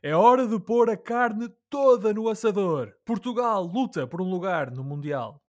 É hora de pôr a carne toda no assador. Portugal luta por um lugar no Mundial.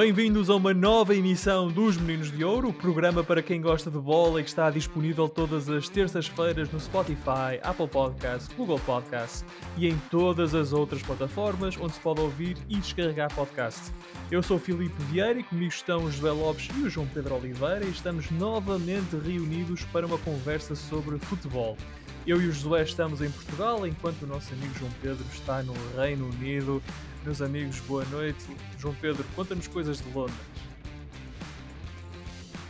Bem-vindos a uma nova emissão dos Meninos de Ouro, programa para quem gosta de bola e que está disponível todas as terças-feiras no Spotify, Apple Podcasts, Google Podcasts e em todas as outras plataformas onde se pode ouvir e descarregar podcasts. Eu sou o Filipe Vieira e comigo estão o José Lopes e o João Pedro Oliveira e estamos novamente reunidos para uma conversa sobre futebol. Eu e o Josué estamos em Portugal, enquanto o nosso amigo João Pedro está no Reino Unido. Meus amigos, boa noite. João Pedro, conta-nos coisas de Londres.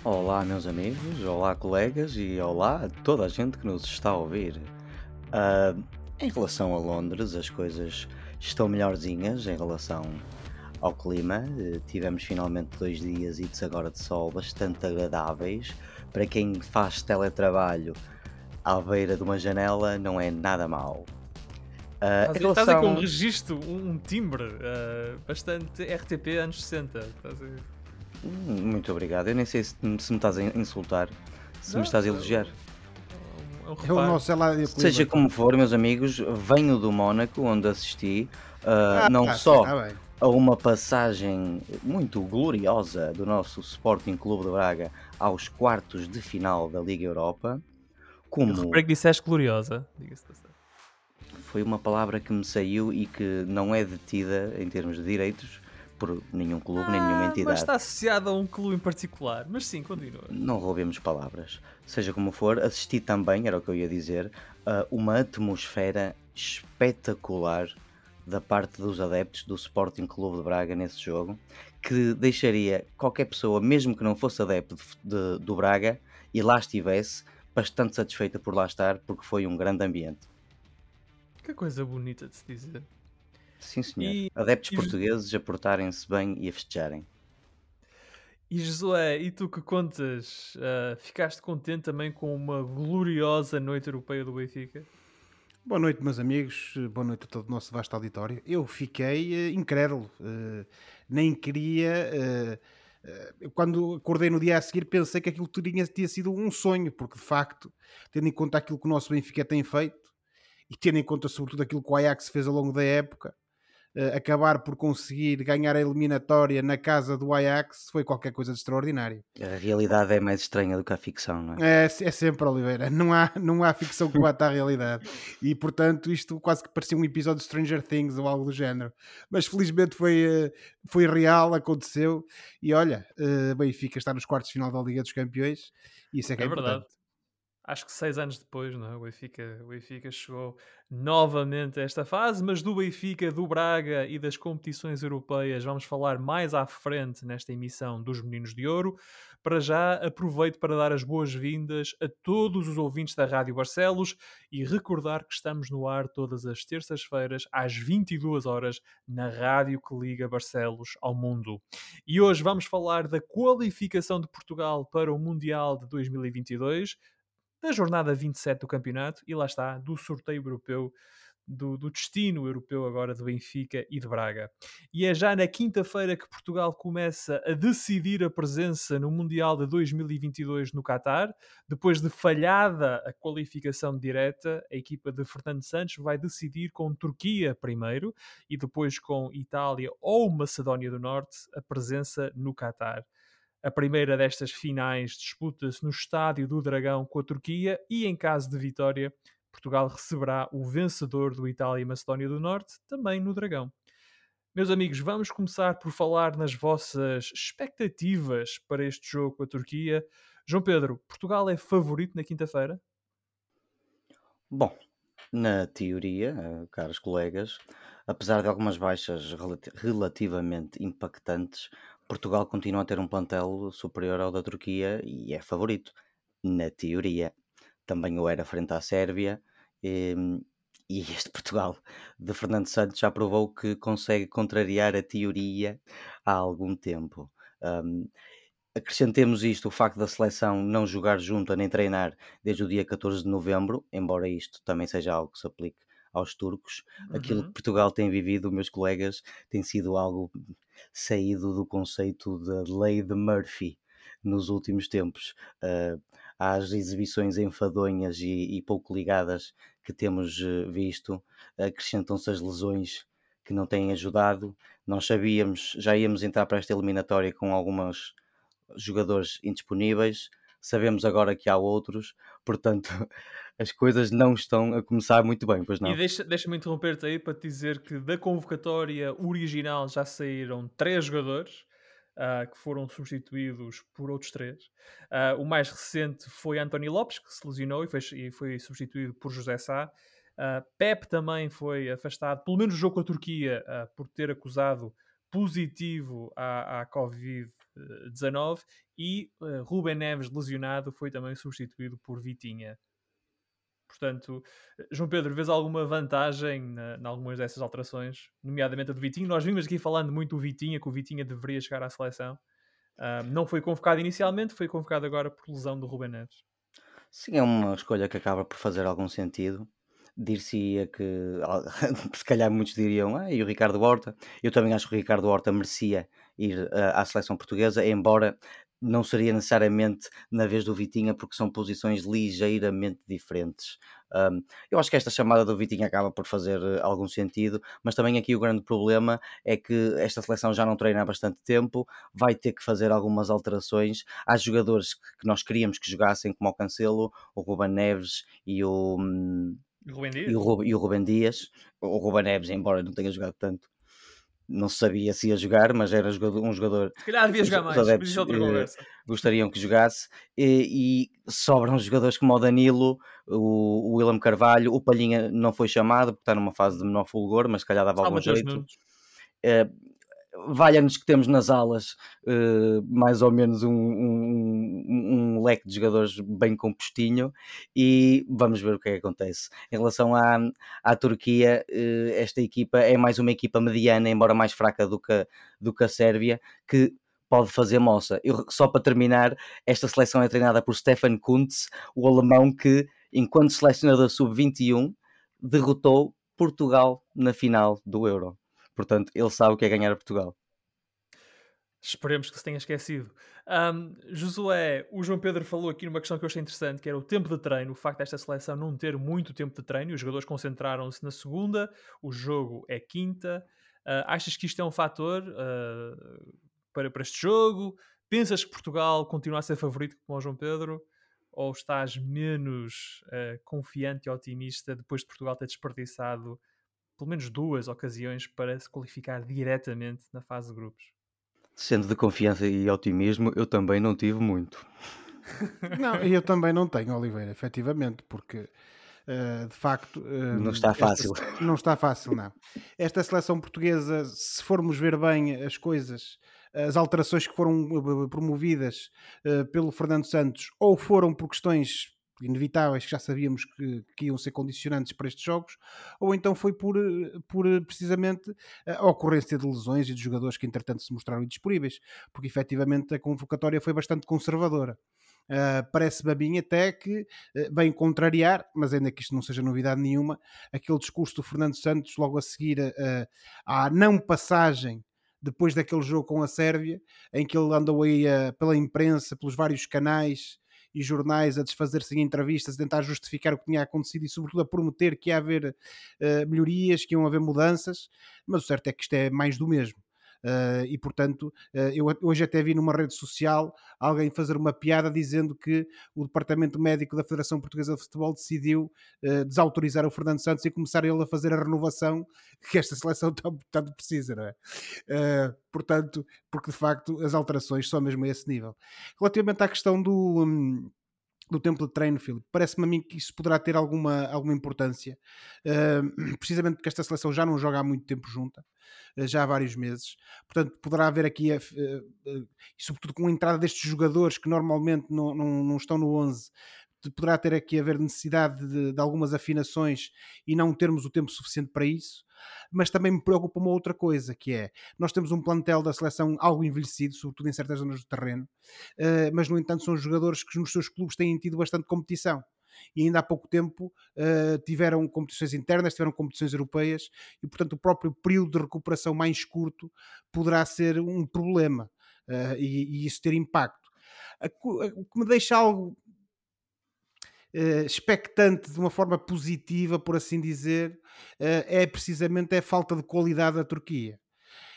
Olá, meus amigos, olá, colegas e olá a toda a gente que nos está a ouvir. Uh, em relação a Londres, as coisas estão melhorzinhas em relação ao clima. Uh, tivemos finalmente dois dias e agora de sol bastante agradáveis. Para quem faz teletrabalho à beira de uma janela, não é nada mau. Uh, estás, relação... estás com um registro, um, um timbre uh, bastante RTP anos 60. Hum, muito obrigado. Eu nem sei se, se me estás a insultar, se não, me estás a elogiar. É o nosso Seja como for, meus amigos, venho do Mónaco, onde assisti uh, ah, não tá, só tá a uma passagem muito gloriosa do nosso Sporting Clube de Braga aos quartos de final da Liga Europa, como. Eu que disseste gloriosa, diga-se foi uma palavra que me saiu e que não é detida em termos de direitos por nenhum clube, ah, nem nenhuma entidade. Mas está associada a um clube em particular. Mas sim, continua. Não roubemos palavras. Seja como for, assisti também, era o que eu ia dizer, a uma atmosfera espetacular da parte dos adeptos do Sporting Clube de Braga nesse jogo, que deixaria qualquer pessoa, mesmo que não fosse adepto de, de, do Braga, e lá estivesse, bastante satisfeita por lá estar, porque foi um grande ambiente. Que coisa bonita de se dizer. Sim, senhor. E, Adeptos e... portugueses a portarem-se bem e a festejarem. E Josué, e tu que contas, uh, ficaste contente também com uma gloriosa noite europeia do Benfica? Boa noite, meus amigos. Boa noite a todo o nosso vasto auditório. Eu fiquei uh, incrédulo. Uh, nem queria. Uh, quando acordei no dia a seguir, pensei que aquilo tinha, tinha sido um sonho, porque de facto, tendo em conta aquilo que o nosso Benfica tem feito, e tendo em conta sobretudo aquilo que o Ajax fez ao longo da época, uh, acabar por conseguir ganhar a eliminatória na casa do Ajax foi qualquer coisa de extraordinário. A realidade é mais estranha do que a ficção, não é? É, é sempre, Oliveira. Não há, não há ficção que bata a realidade. E portanto, isto quase que parecia um episódio de Stranger Things ou algo do género. Mas felizmente foi, eh, foi real, aconteceu. E olha, uh, Benfica está nos quartos de final da Liga dos Campeões. E isso é que é, é verdade. Importante acho que seis anos depois, não é? o, Benfica, o Benfica chegou novamente a esta fase, mas do Benfica, do Braga e das competições europeias vamos falar mais à frente nesta emissão dos Meninos de Ouro. Para já, aproveito para dar as boas-vindas a todos os ouvintes da Rádio Barcelos e recordar que estamos no ar todas as terças-feiras às 22 horas na rádio que liga Barcelos ao mundo. E hoje vamos falar da qualificação de Portugal para o Mundial de 2022 da jornada 27 do campeonato e lá está, do sorteio europeu, do, do, destino europeu agora de Benfica e de Braga. E é já na quinta-feira que Portugal começa a decidir a presença no Mundial de 2022 no Qatar. Depois de falhada a qualificação direta, a equipa de Fernando Santos vai decidir com Turquia primeiro e depois com Itália ou Macedónia do Norte a presença no Qatar. A primeira destas finais disputa-se no Estádio do Dragão com a Turquia e, em caso de vitória, Portugal receberá o vencedor do Itália e Macedónia do Norte, também no Dragão. Meus amigos, vamos começar por falar nas vossas expectativas para este jogo com a Turquia. João Pedro, Portugal é favorito na quinta-feira? Bom, na teoria, eh, caros colegas, apesar de algumas baixas relativamente impactantes, Portugal continua a ter um plantel superior ao da Turquia e é favorito, na teoria. Também o era frente à Sérvia. E, ehm, e este Portugal de Fernando Santos já provou que consegue contrariar a teoria há algum tempo. Um, acrescentemos isto, o facto da seleção não jogar junta nem treinar desde o dia 14 de novembro, embora isto também seja algo que se aplique aos turcos. Aquilo que Uhum. Portugal tem vivido, meus colegas, tem sido algo saído do conceito da lei de Murphy nos últimos tempos. Uh, às exibições enfadonhas e, e pouco ligadas que temos uh, visto, acrescentam-se as lesões que não têm ajudado. Nós sabíamos, já íamos entrar para esta eliminatória com alguns jogadores indisponíveis, sabemos agora que há outros, portanto as coisas não estão a começar muito bem, pois não. E deixa- deixa-me interromper-te aí para te dizer que da convocatória original já saíram três jogadores ah, que foram substituídos por outros três. Ah, o mais recente foi António Lopes, que se lesionou e foi, e foi substituído por José Sá. Uh, Pep também foi afastado, pelo menos no jogo com a Turquia, uh, por ter acusado positivo à, à Covid-19 e uh, Ruben Neves, lesionado, foi também substituído por Vitinha. Portanto, João Pedro, vês alguma vantagem em algumas dessas alterações, nomeadamente a do Vitinho? Nós vimos aqui falando muito do Vitinha, que o Vitinha deveria chegar à seleção. Uh, não foi convocado inicialmente, foi convocado agora por lesão do Ruben Neves. Sim, é uma escolha que acaba por fazer algum sentido dir-se-ia que, se calhar muitos diriam, ah, e o Ricardo Horta? Eu também acho que o Ricardo Horta merecia ir uh, à seleção portuguesa, embora não seria necessariamente na vez do Vitinha, porque são posições ligeiramente diferentes. Um, eu acho que esta chamada do Vitinha acaba por fazer uh, algum sentido, mas também aqui o grande problema é que esta seleção já não treina há bastante tempo, vai ter que fazer algumas alterações. Há jogadores que, nós queríamos que jogassem, como o Cancelo, o Ruben Neves e o. Um, Rubem e, o Ruben, e o Ruben Dias, o Ruben Neves, embora não tenha jogado tanto, não sabia se ia jogar, mas era um jogador. Se calhar devia jogar mais, adeptos, conversa. Gostariam que jogasse, e, e, sobram jogadores como o Danilo, o, o William Carvalho, o Palhinha não foi chamado porque está numa fase de menor fulgor, mas se calhar dava algum jeito. Uh, valha-nos que temos nas alas uh, mais ou menos um, um, um, leque de jogadores bem compostinho e vamos ver o que é que acontece. Em relação à, à Turquia, uh, esta equipa é mais uma equipa mediana, embora mais fraca do que, do que a Sérvia, que pode fazer moça. Eu, só para terminar, esta seleção é treinada por Stefan Kuntz, o alemão que, enquanto selecionador sub-21, derrotou Portugal na final do Euro. Portanto, ele sabe o que é ganhar a Portugal. Esperemos que se tenha esquecido. Um, Josué, o João Pedro falou aqui numa questão que eu achei interessante, que era o tempo de treino, o facto desta seleção não ter muito tempo de treino, os jogadores concentraram-se na segunda, o jogo é quinta. Uh, achas que isto é um fator uh, para, para este jogo? Pensas que Portugal continua a ser favorito como o João Pedro? Ou estás menos uh, confiante e otimista depois de Portugal ter desperdiçado pelo menos duas ocasiões para se qualificar diretamente na fase de grupos. Sendo de confiança e otimismo, eu também não tive muito. não, eu também não tenho, Oliveira, efetivamente, porque uh, de facto. Uh, não está fácil. Esta, não está fácil, não. Esta seleção portuguesa, se formos ver bem as coisas, as alterações que foram eh, promovidas uh, pelo Fernando Santos, ou foram por questões inevitáveis que já sabíamos que, que, iam ser condicionantes para estes jogos, ou então foi por, por precisamente a ocorrência de lesões e de jogadores que entretanto se mostraram indisponíveis, porque efetivamente a convocatória foi bastante conservadora. Uh, Parece-me a mim até que uh, vem contrariar, mas ainda que isto não seja novidade nenhuma, aquele discurso do Fernando Santos logo a seguir uh, à não passagem depois daquele jogo com a Sérvia, em que ele andou aí pela imprensa, pelos vários canais, e jornais a desfazer-se em entrevistas, a tentar justificar o que tinha acontecido e, sobretudo, a prometer que ia haver uh, melhorias, que iam haver mudanças, mas o certo é que isto é mais do mesmo. Uh, e portanto, uh, eu hoje até vi numa rede social alguém fazer uma piada dizendo que o Departamento Médico da Federação Portuguesa de Futebol decidiu uh, desautorizar o Fernando Santos e começar ele a fazer a renovação que esta seleção tanto precisa, não é? portanto, porque de facto as alterações são mesmo a esse nível. Relativamente à questão do. Um, do tempo de treino, Filipe. Parece-me a mim que isso poderá ter alguma, alguma importância, uh, precisamente porque esta seleção já não joga há muito tempo junta, uh, já há vários meses. Portanto, poderá haver aqui, uh, e sobretudo com a entrada destes jogadores que normalmente não, não, não estão no 11, poderá ter aqui haver necessidade de, de, algumas afinações e não termos o tempo suficiente para isso. Mas também me preocupa uma outra coisa, que é nós temos um plantel da seleção algo envelhecido, sobretudo em certas zonas do terreno, uh, mas no entanto são jogadores que nos seus clubes têm tido bastante competição. e ainda há pouco tempo uh, tiveram competições internas, tiveram competições europeias e, portanto, o próprio período de recuperação mais curto poderá ser um problema uh, e, e, isso ter impacto. O que me deixa algo uh, expectante de uma forma positiva, por assim dizer, é precisamente a falta de qualidade da Turquia.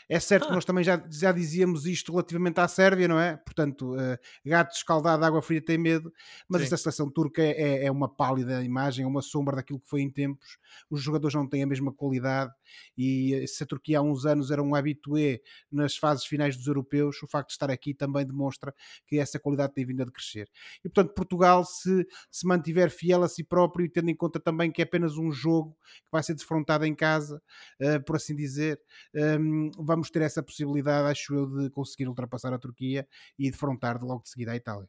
É certo ah. que nós também já, já dizíamos isto relativamente à Sérvia, não é? Portanto, uh, gato escaldado, água fria tem medo, mas Sim. esta seleção turca é, é uma pálida imagem, é uma sombra daquilo que foi em tempos. Os jogadores não têm a mesma qualidade e eh, se a Turquia há uns anos era um habitué nas fases finais dos europeus, o facto de estar aqui também demonstra que essa qualidade tem vindo a crescer. E portanto, Portugal, se se mantiver fiel a si próprio e tendo em conta também que é apenas um jogo que vai ser defrontado em casa, uh, por assim dizer, um, ehm, vamos ter essa possibilidade, acho eu, de conseguir ultrapassar a Turquia e defrontar de logo de seguida a Itália.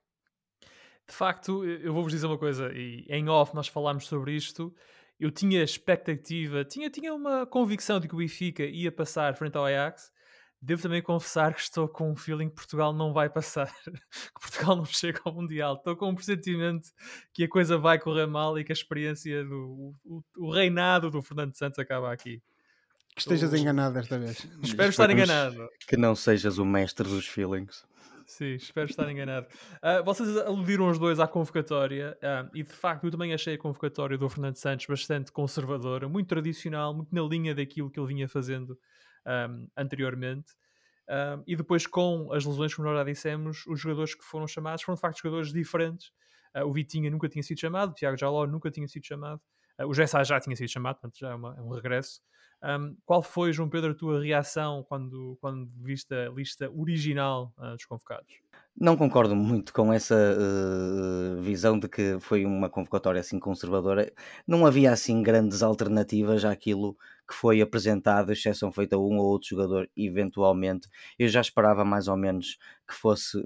De facto, eu vou-vos dizer uma coisa, e em off nós falámos sobre isto. Eu tinha expectativa, tinha, tinha uma convicção de que o Benfica ia passar frente ao Ajax. Devo também confessar que estou com um feeling que Portugal não vai passar, que Portugal não chega ao Mundial. Estou com um pressentimento que a coisa vai correr mal e que a experiência do o, o reinado do Fernando Santos acaba aqui. Que estejas enganado desta vez. Espero estar enganado. Que não sejas o mestre dos feelings. Sim, espero estar enganado. Uh, vocês aludiram os dois à convocatória uh, e de facto eu também achei a convocatória do Fernando Santos bastante conservadora, muito tradicional, muito na linha daquilo que ele vinha fazendo um, anteriormente. Um, e depois, com as lesões, como nós já dissemos, os jogadores que foram chamados foram de facto jogadores diferentes. Uh, o Vitinha nunca tinha sido chamado, o Tiago Jaló nunca tinha sido chamado, o Gessá já tinha sido chamado, portanto já é, uma, é um regresso. Um, qual foi, João Pedro, a tua reação quando, quando viste a lista original uh, dos convocados? Não concordo muito com essa uh, visão de que foi uma convocatória assim conservadora. Não havia assim grandes alternativas àquilo que foi apresentado, exceção feita a um ou outro jogador, eventualmente. Eu já esperava mais ou menos que fosse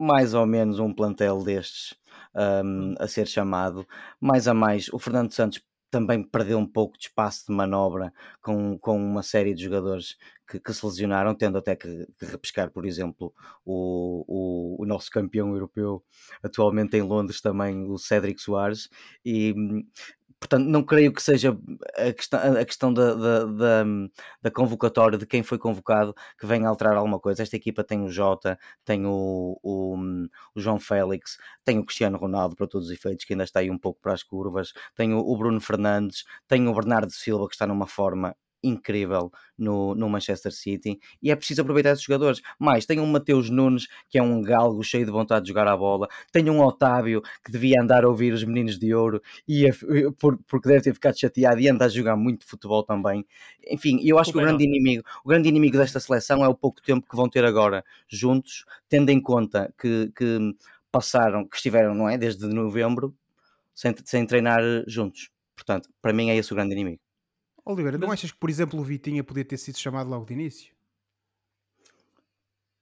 mais ou menos um plantel destes um, a ser chamado. Mais a mais, o Fernando Santos também perdeu um pouco de espaço de manobra com, com uma série de jogadores que, que se lesionaram, tendo até que, que repescar, por exemplo, o, o, o, nosso campeão europeu atualmente em Londres também, o Cédric Soares, e portanto, não creio que seja a questão, a questão da, da, da, da, convocatória, de quem foi convocado, que venha alterar alguma coisa. Esta equipa tem o Jota, tem o, o, o, João Félix, tem o Cristiano Ronaldo, para todos os efeitos, que ainda está aí um pouco para as curvas, tem o, o Bruno Fernandes, tem o Bernardo Silva, que está numa forma incrível no, no Manchester City e é preciso aproveitar esses jogadores. Mais, tem um Mateus Nunes que é um galgo cheio de vontade de jogar a bola, tem um Otávio que devia andar a ouvir os meninos de ouro e porque deve ter ficado chateado e anda a jogar muito futebol também. Enfim, eu acho o que o grande inimigo, o grande inimigo desta seleção é o pouco tempo que vão ter agora juntos, tendo em conta que, que passaram, que estiveram, não é, desde novembro sem, sem treinar juntos. Portanto, para mim é esse o grande inimigo. Oliveira, não achas que, por exemplo, o Vitinha podia ter sido chamado logo de início?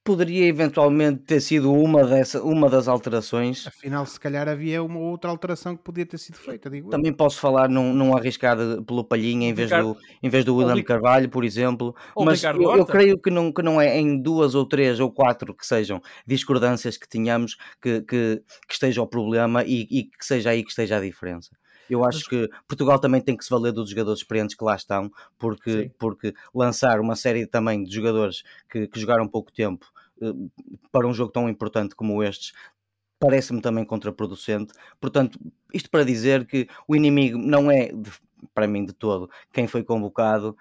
Poderia eventualmente ter sido uma, dessa, uma das alterações. Afinal, se calhar havia uma outra alteração que podia ter sido feita, digo Também eu. posso falar num, num arriscar pelo Palhinha em vez, Ricardo, do, em vez do William Carvalho, por exemplo. Mas eu, eu, creio que não, que não é em duas ou três ou quatro que sejam discordâncias que tenhamos que, que, que esteja o problema e, e que seja aí que esteja a diferença. Eu acho Mas... que Portugal também tem que se valer dos jogadores experientes que lá estão, porque, porque lançar uma série também de jogadores que, que jogaram pouco tempo eh, para um jogo tão importante como estes parece-me também contraproducente. Portanto, isto para dizer que o inimigo não é, para mim, de todo quem foi convocado,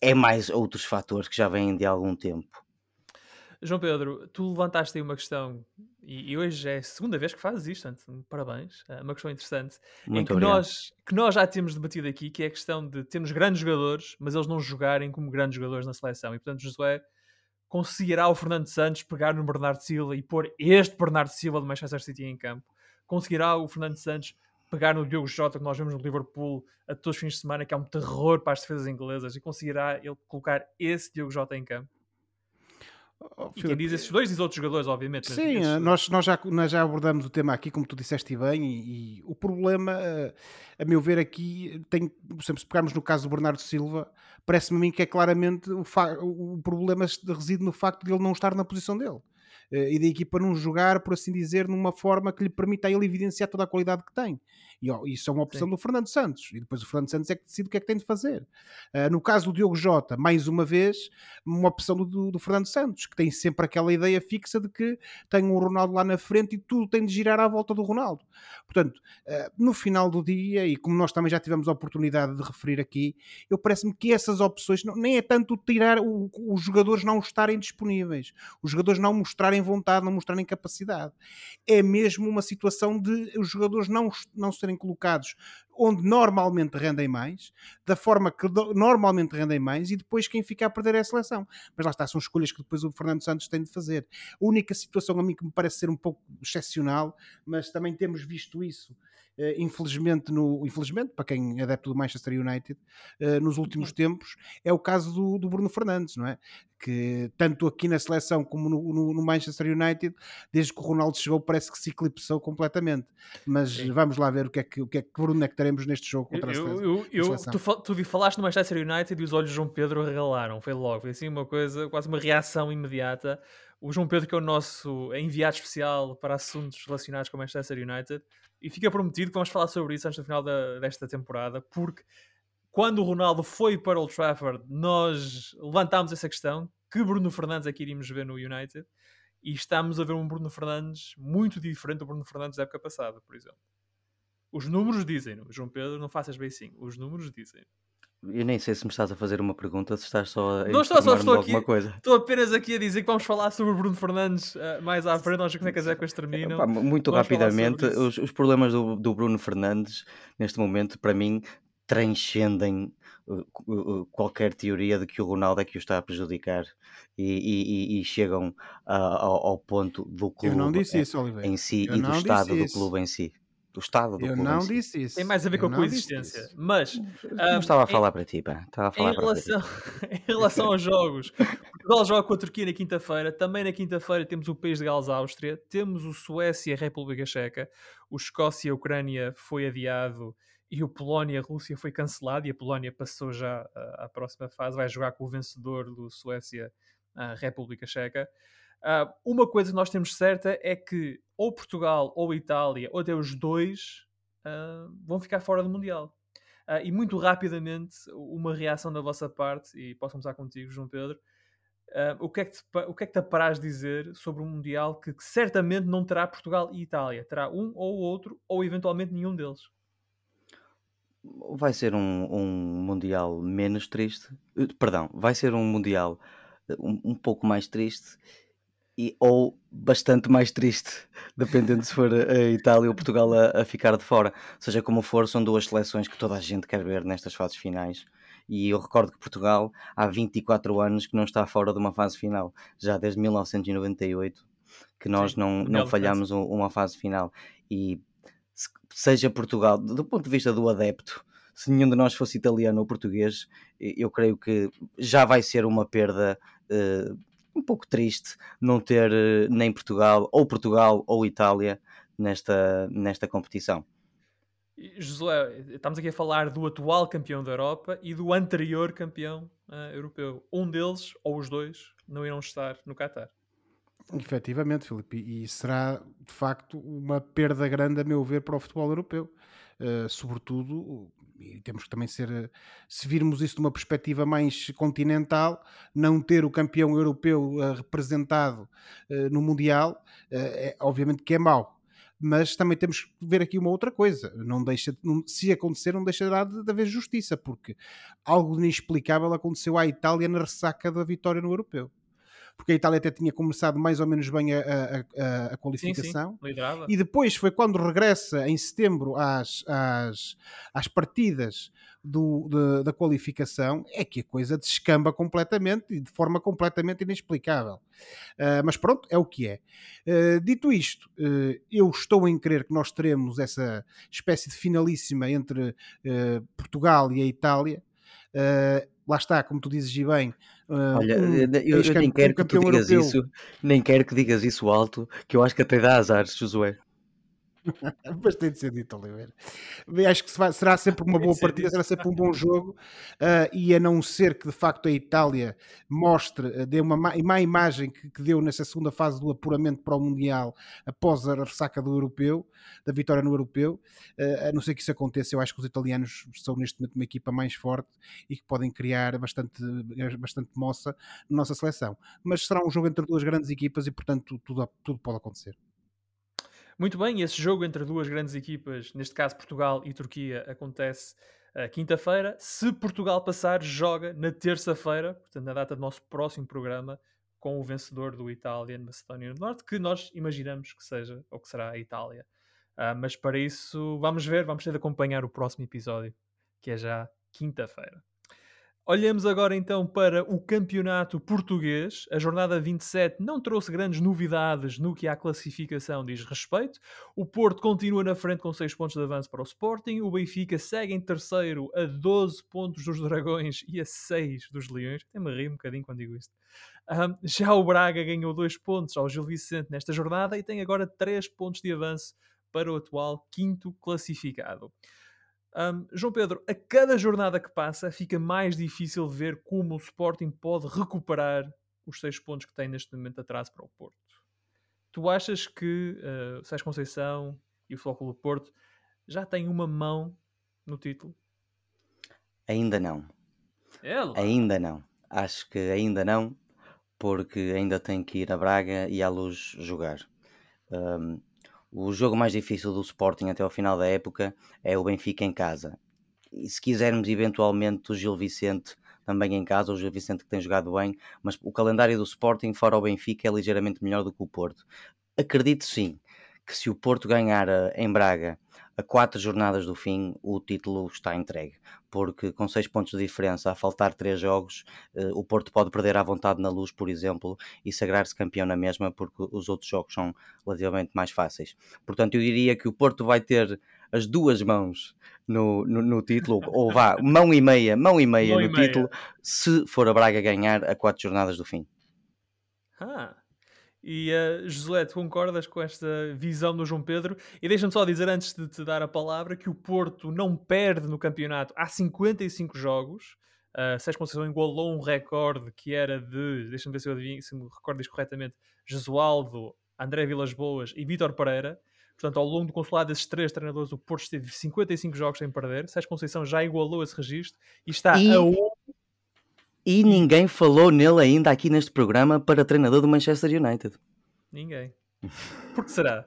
é mais outros fatores que já vêm de algum tempo. João Pedro, tu levantaste aí uma questão e, e, hoje é a segunda vez que fazes isto, portanto, parabéns. É uma questão interessante. Muito em que nós, que nós já temos debatido aqui, que é a questão de termos grandes jogadores, mas eles não jogarem como grandes jogadores na seleção. E portanto, Josué conseguirá o Fernando Santos pegar no Bernardo Silva e pôr este Bernardo Silva do Manchester City em campo. Conseguirá o Fernando Santos pegar no Diogo Jota que nós vemos no Liverpool a todos os fins de semana, que é um terror para as defesas inglesas, e conseguirá ele colocar esse Diogo Jota em campo. Oh, e quem diz esses dois diz outros jogadores, obviamente. Sim, eh, nós, nós, já, nós já abordamos o tema aqui, como tu disseste bem, e, e o problema, eh, a meu ver, aqui, tem, exemplo, se pegarmos no caso do Bernardo Silva, parece-me a mim que é claramente o, o problema reside no facto de ele não estar na posição dele. Eh, e da equipa não jogar, por assim dizer, numa forma que lhe permita a ele evidenciar toda a qualidade que tem. E ó, isso é uma opção Sim. do Fernando Santos. E depois o Fernando Santos é que decide o que é que tem de fazer. Uh, no caso do Diogo Jota, mais uma vez, uma opção do, do, Fernando Santos, que tem sempre aquela ideia fixa de que tem o um Ronaldo lá na frente e tudo tem de girar à volta do Ronaldo. Portanto, uh, no final do dia, e como nós também já tivemos a oportunidade de referir aqui, eu parece-me que essas opções não, nem é tanto tirar o, os jogadores não estarem disponíveis, os jogadores não mostrarem vontade, não mostrarem capacidade. É mesmo uma situação de os jogadores não, não serem colocados onde normalmente rendem mais, da forma que normalmente rendem mais, e depois quem fica a perder é a seleção. Mas lá está, são escolhas que depois o Fernando Santos tem de fazer. A única situação a mim que me parece ser um pouco excepcional, mas também temos visto isso infelizmente, no, infelizmente, para quem é adepto do Manchester United, uh, nos últimos uhum. tempos, é o caso do, do, Bruno Fernandes, não é? Que tanto aqui na seleção como no, no, no, Manchester United, desde que o Ronaldo chegou, parece que se eclipsou completamente. Mas Sim. vamos lá ver o que, é que, o que é que Bruno é que teremos neste jogo contra eu, a seleção. Eu, eu, tu, tu falaste no Manchester United e os olhos de João Pedro regalaram, foi logo, foi assim uma coisa, quase uma reação imediata. O João Pedro, que é o nosso enviado especial para assuntos relacionados com Manchester United, e fica prometido que vamos falar sobre isso antes do final da, desta temporada, porque quando o Ronaldo foi para o Trafford, nós levantámos essa questão, que Bruno Fernandes é que iríamos ver no United, e estamos a ver um Bruno Fernandes muito diferente do Bruno Fernandes da época passada, por exemplo. Os números dizem, João Pedro, não faças bem sim, os números dizem. Eu nem sei se me estás a fazer uma pergunta, se estás só a não estou, só estou aqui, coisa. Estou apenas aqui a dizer que vamos falar sobre o Bruno Fernandes uh, mais à frente, vamos ver como é que as terminam. Pá, muito vamos rapidamente, os, os, problemas do, do, Bruno Fernandes, neste momento, para mim, transcendem uh, uh, qualquer teoria de que o Ronaldo é que o está a prejudicar e, e, e chegam ao, ao, ponto do clube Eu não disse isso, em si Eu e do estado do clube em si do Estado do Eu não disse isso. Tem mais a ver eu com a coexistência. Mas. Não um, estava a falar em, para ti, pá. Estava a falar em, relação, em relação aos jogos, Portugal joga com a Turquia na quinta-feira. Também na quinta-feira temos o País de Gales, Áustria. Temos o Suécia, República Checa. O Escócia, Ucrânia foi adiado. E o Polónia, Rússia foi cancelado. E a Polónia passou já à próxima fase. Vai jogar com o vencedor do Suécia, República Checa. Uh, uma coisa que nós temos certa é que ou Portugal ou Itália, ou até os dois, uh, vão ficar fora do Mundial. Uh, e muito rapidamente, uma reação da vossa parte, e posso começar contigo, João Pedro. o, que é que te, o que é que te apraz dizer sobre um Mundial que, que certamente não terá Portugal e Itália? Terá um ou outro, ou eventualmente nenhum deles? Vai ser um, um Mundial menos triste. Eh, perdão, vai ser um Mundial eh, um, um pouco mais triste e, ou bastante mais triste, dependendo se for a Itália ou Portugal a, a, ficar de fora. Seja como for, são duas seleções que toda a gente quer ver nestas fases finais. E eu recordo que Portugal há 24 anos que não está fora de uma fase final, já desde 1998 que nós Sim, não, não falhamos uma fase final. E seja Portugal, do ponto de vista do adepto, se nenhum de nós fosse italiano ou português, eu creio que já vai ser uma perda uh, um pouco triste não ter eh, nem Portugal, ou Portugal ou Itália nesta, nesta competição. Josué, estamos aqui a falar do atual campeão da Europa e do anterior campeão uh, europeu. Um deles, ou os dois, não irão estar no Qatar. Efetivamente, Filipe, e será de facto uma perda grande, a meu ver, para o futebol europeu. Uh, sobretudo e temos que também ser, se virmos isso de uma perspectiva mais continental, não ter o campeão europeu uh, representado uh, no Mundial, é, obviamente que é mau. Mas também temos que ver aqui uma outra coisa. Não deixa, não, se acontecer, não deixará de, de haver justiça, porque algo inexplicável aconteceu à Itália na ressaca da vitória no europeu porque a Itália até tinha começado mais ou menos bem a, a, a qualificação. Sim, sim, e depois foi quando regressa em setembro às, às, às partidas do, de, da qualificação, é que a coisa descamba completamente e de forma completamente inexplicável. Uh, mas pronto, é o que é. Uh, dito isto, uh, eu estou em crer que nós teremos essa espécie de finalíssima entre Portugal e a Itália. lá está, como tu dizes bem, Uh, Olha, um, eu, eu nem quero que tu digas europeu. isso, nem quero que digas isso alto, que eu acho que até dá azar, Josué. Bastante ser dito, Oliveira. Acho que será sempre uma Tem boa de partida, será sempre um bom jogo. ah, e a não ser que de facto a Itália mostre, ah, dê uma má, má imagem que, que deu nessa segunda fase do apuramento para o Mundial após a ressaca do Europeu, da vitória no Europeu. ah, a não ser que isso aconteça, eu acho que os italianos são neste momento uma equipa mais forte e que podem criar bastante, bastante moça na nossa seleção. Mas será um jogo entre duas grandes equipas e, portanto, tudo, tudo pode acontecer. Muito bem, esse jogo entre duas grandes equipas, neste caso Portugal e Turquia, acontece uh, quinta-feira. Se Portugal passar, joga na terça-feira, portanto, na data do nosso próximo programa, com o vencedor do Itália Macedónia do Norte, que nós imaginamos que seja ou que será a Itália. Uh, mas para isso, vamos ver, vamos ter de acompanhar o próximo episódio, que é já quinta-feira. Olhamos agora então para o campeonato português. A jornada 27 não trouxe grandes novidades no que à classificação diz respeito. O Porto continua na frente com 6 pontos de avanço para o Sporting. O Benfica segue em terceiro a 12 pontos dos Dragões e a 6 dos Leões. Até me ri um bocadinho quando digo isto. Um, já o Braga ganhou 2 pontos ao Gil Vicente nesta jornada e tem agora 3 pontos de avanço para o atual quinto classificado. Um, João Pedro, a cada jornada que passa fica mais difícil ver como o Sporting pode recuperar os seis pontos que tem neste momento atrás para o Porto. Tu achas que uh, Sérgio Conceição e o do Porto já têm uma mão no título? Ainda não. Ela. Ainda não. Acho que ainda não, porque ainda tem que ir a Braga e à luz jogar. Um, o jogo mais difícil do Sporting até ao final da época é o Benfica em casa. E se quisermos eventualmente o Gil Vicente também em casa, o Gil Vicente que tem jogado bem, mas o calendário do Sporting fora o Benfica é ligeiramente melhor do que o Porto. Acredito sim que se o Porto ganhar a, em Braga a quatro jornadas do fim, o título está entregue. Porque com seis pontos de diferença, a faltar três jogos, eh, o Porto pode perder à vontade na luz, por exemplo, e sagrar-se campeão na mesma, porque os outros jogos são relativamente mais fáceis. Portanto, eu diria que o Porto vai ter as duas mãos no, no, no título, ou vá, mão e meia, mão e meia Mão e no meia. título, se for a Braga ganhar a quatro jornadas do fim. Ah. E uh, Josué, tu concordas com esta visão do João Pedro? E deixa-me só dizer, antes de te dar a palavra, que o Porto não perde no campeonato há 55 jogos. Uh, Sérgio Conceição igualou um recorde que era de, deixa-me ver se eu adivinho, se me recordo isto corretamente, Jesualdo, André Vilas Boas e Vítor Pereira. Portanto, ao longo do consulado desses três treinadores, o Porto esteve 55 jogos sem perder. Sérgio Conceição já igualou esse registro e está E- a um E ninguém falou nele ainda aqui neste programa para treinador do Manchester United. Ninguém. Por que será?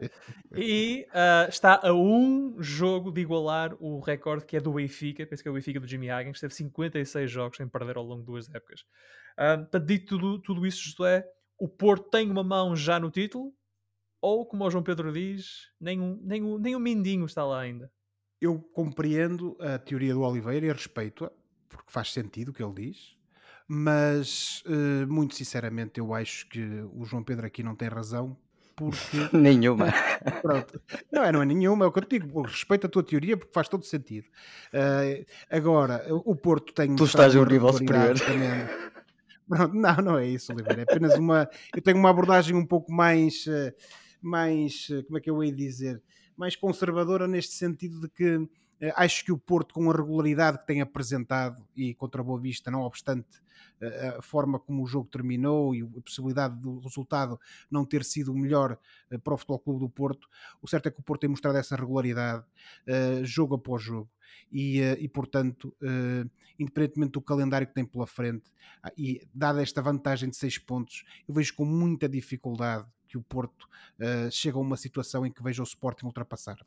E ah, está a um jogo de igualar o recorde que é do Benfica, penso que é o Benfica do Jimmy Hagen, que teve 56 jogos sem perder ao longo de duas épocas. Para dito tudo, tudo isso, isto é, o Porto tem uma mão já no título, ou como o João Pedro diz, nem um, nem um, nem um mindinho está lá ainda. eu compreendo a teoria do Oliveira e respeito-a, porque faz sentido o que ele diz, mas eh, muito sinceramente eu acho que o João Pedro aqui não tem razão, porque Nenhuma. Pronto. Não é, não é nenhuma, é o que eu te digo. Respeito a tua teoria porque faz todo sentido. Eh, agora, o Porto tem. Tu estás um nível superior. também. Pronto, não, não é isso, Oliveira. É apenas uma. Eu tenho uma abordagem um pouco mais. eh, mais como é que eu ia dizer? Mais conservadora neste sentido de que acho que o Porto, com a regularidade que tem apresentado e contra a Boa Vista, não obstante eh, a forma como o jogo terminou e a possibilidade do resultado não ter sido o melhor eh, para o Futebol Clube do Porto, o certo é que o Porto tem mostrado essa regularidade eh, jogo após jogo. E, eh, e, portanto, eh, independentemente do calendário que tem pela frente, ah, e dada esta vantagem de 6 pontos, eu vejo com muita dificuldade que o Porto eh, chega a uma situação em que veja o Sporting ultrapassar.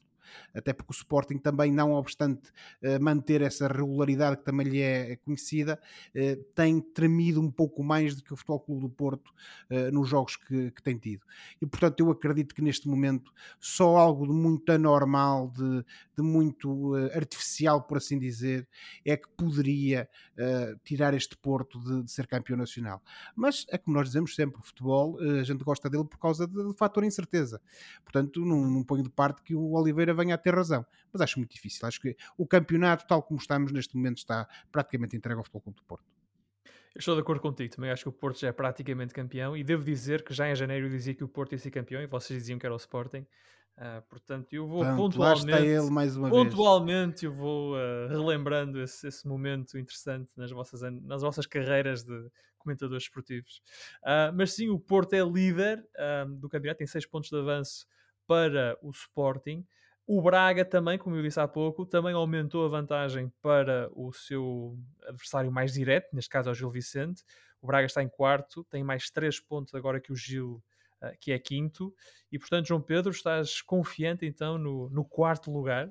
Até porque o Sporting também, não obstante eh, manter essa regularidade que também lhe é conhecida, eh, tem tremido um pouco mais do que o Futebol Clube do Porto eh, nos jogos que, que tem tido. E portanto eu acredito que neste momento só algo de muito anormal, de, de muito artificial, por assim dizer, é que poderia tirar este Porto de, de ser campeão nacional. Mas é como nós dizemos sempre, o futebol, a gente gosta dele por causa do fator incerteza. Portanto, não, não ponho de parte que o Oliveira venha a ter razão. Mas acho muito difícil. Acho que o campeonato, tal como estamos neste momento, está praticamente entregue ao Futebol Clube do Porto. Eu estou de acordo contigo, também acho que o Porto já é praticamente campeão e devo dizer que já em janeiro eu dizia que o Porto ia ser campeão e vocês diziam que era o Sporting. Uh, portanto, eu vou Pronto, pontualmente, está ele mais uma vez. pontualmente eu vou uh, relembrando esse, esse momento interessante nas vossas, nas vossas carreiras de comentadores esportivos. Uh, mas sim, o Porto é líder do campeonato, tem 6 pontos de avanço para o Sporting. O Braga também, como eu disse há pouco, também aumentou a vantagem para o seu adversário mais direto, neste caso é o Gil Vicente. O Braga está em quarto, tem mais 3 pontos agora que o Gil, uh, que é quinto. E portanto, João Pedro, estás confiante então no, no quarto lugar?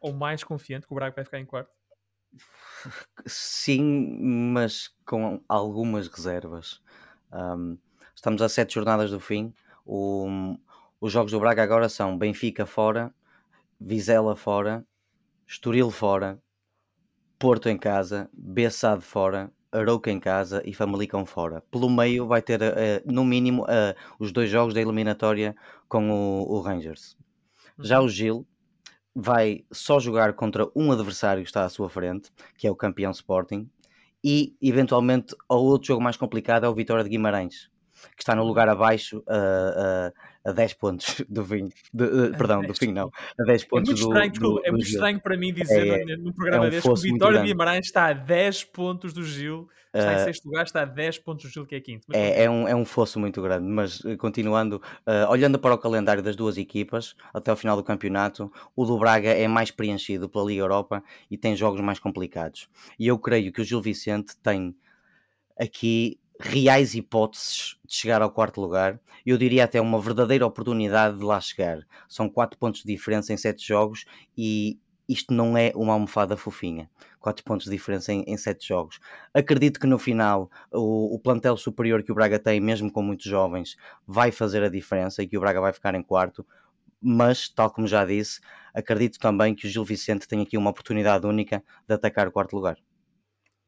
Ou mais confiante que o Braga vai ficar em quarto? Sim, mas com algumas reservas. Um, estamos a sete jornadas do fim. O, os jogos do Braga agora são Benfica fora, Vizela fora, Estoril fora, Porto em casa, Bessade fora, Arouca em casa e Famalicão fora. Pelo meio vai ter, uh, no mínimo, uh, os dois jogos da eliminatória com o, o Rangers. Já Uhum. o Gil vai só jogar contra um adversário que está à sua frente, que é o campeão Sporting, e eventualmente o outro jogo mais complicado é o Vitória de Guimarães, que está no lugar abaixo a, a, a 10 pontos do fim, de, uh, perdão, do 10 fim não, a 10 É pontos muito do, estranho, do, é do muito Gil. estranho para mim dizer É, num programa é um deste que o muito Vitória. Guimarães está a 10 pontos do Gil, está em Uh, sexto lugar, está a 10 pontos do Gil, que é quinto. Mas É, é, um, é um fosso muito grande, mas eh, continuando, eh, olhando para o calendário das duas equipas, até ao final do campeonato, o do Braga é mais preenchido pela Liga Europa e tem jogos mais complicados. E eu creio que o Gil Vicente tem aqui reais hipóteses de chegar ao quarto lugar. Eu diria até uma verdadeira oportunidade de lá chegar. São quatro pontos de diferença em sete jogos e isto não é uma almofada fofinha. Quatro pontos de diferença em, em sete jogos. Acredito que no final o, o plantel superior que o Braga tem, mesmo com muitos jovens, vai fazer a diferença e que o Braga vai ficar em quarto. Mas, tal como já disse, acredito também que o Gil Vicente tem aqui uma oportunidade única de atacar o quarto lugar.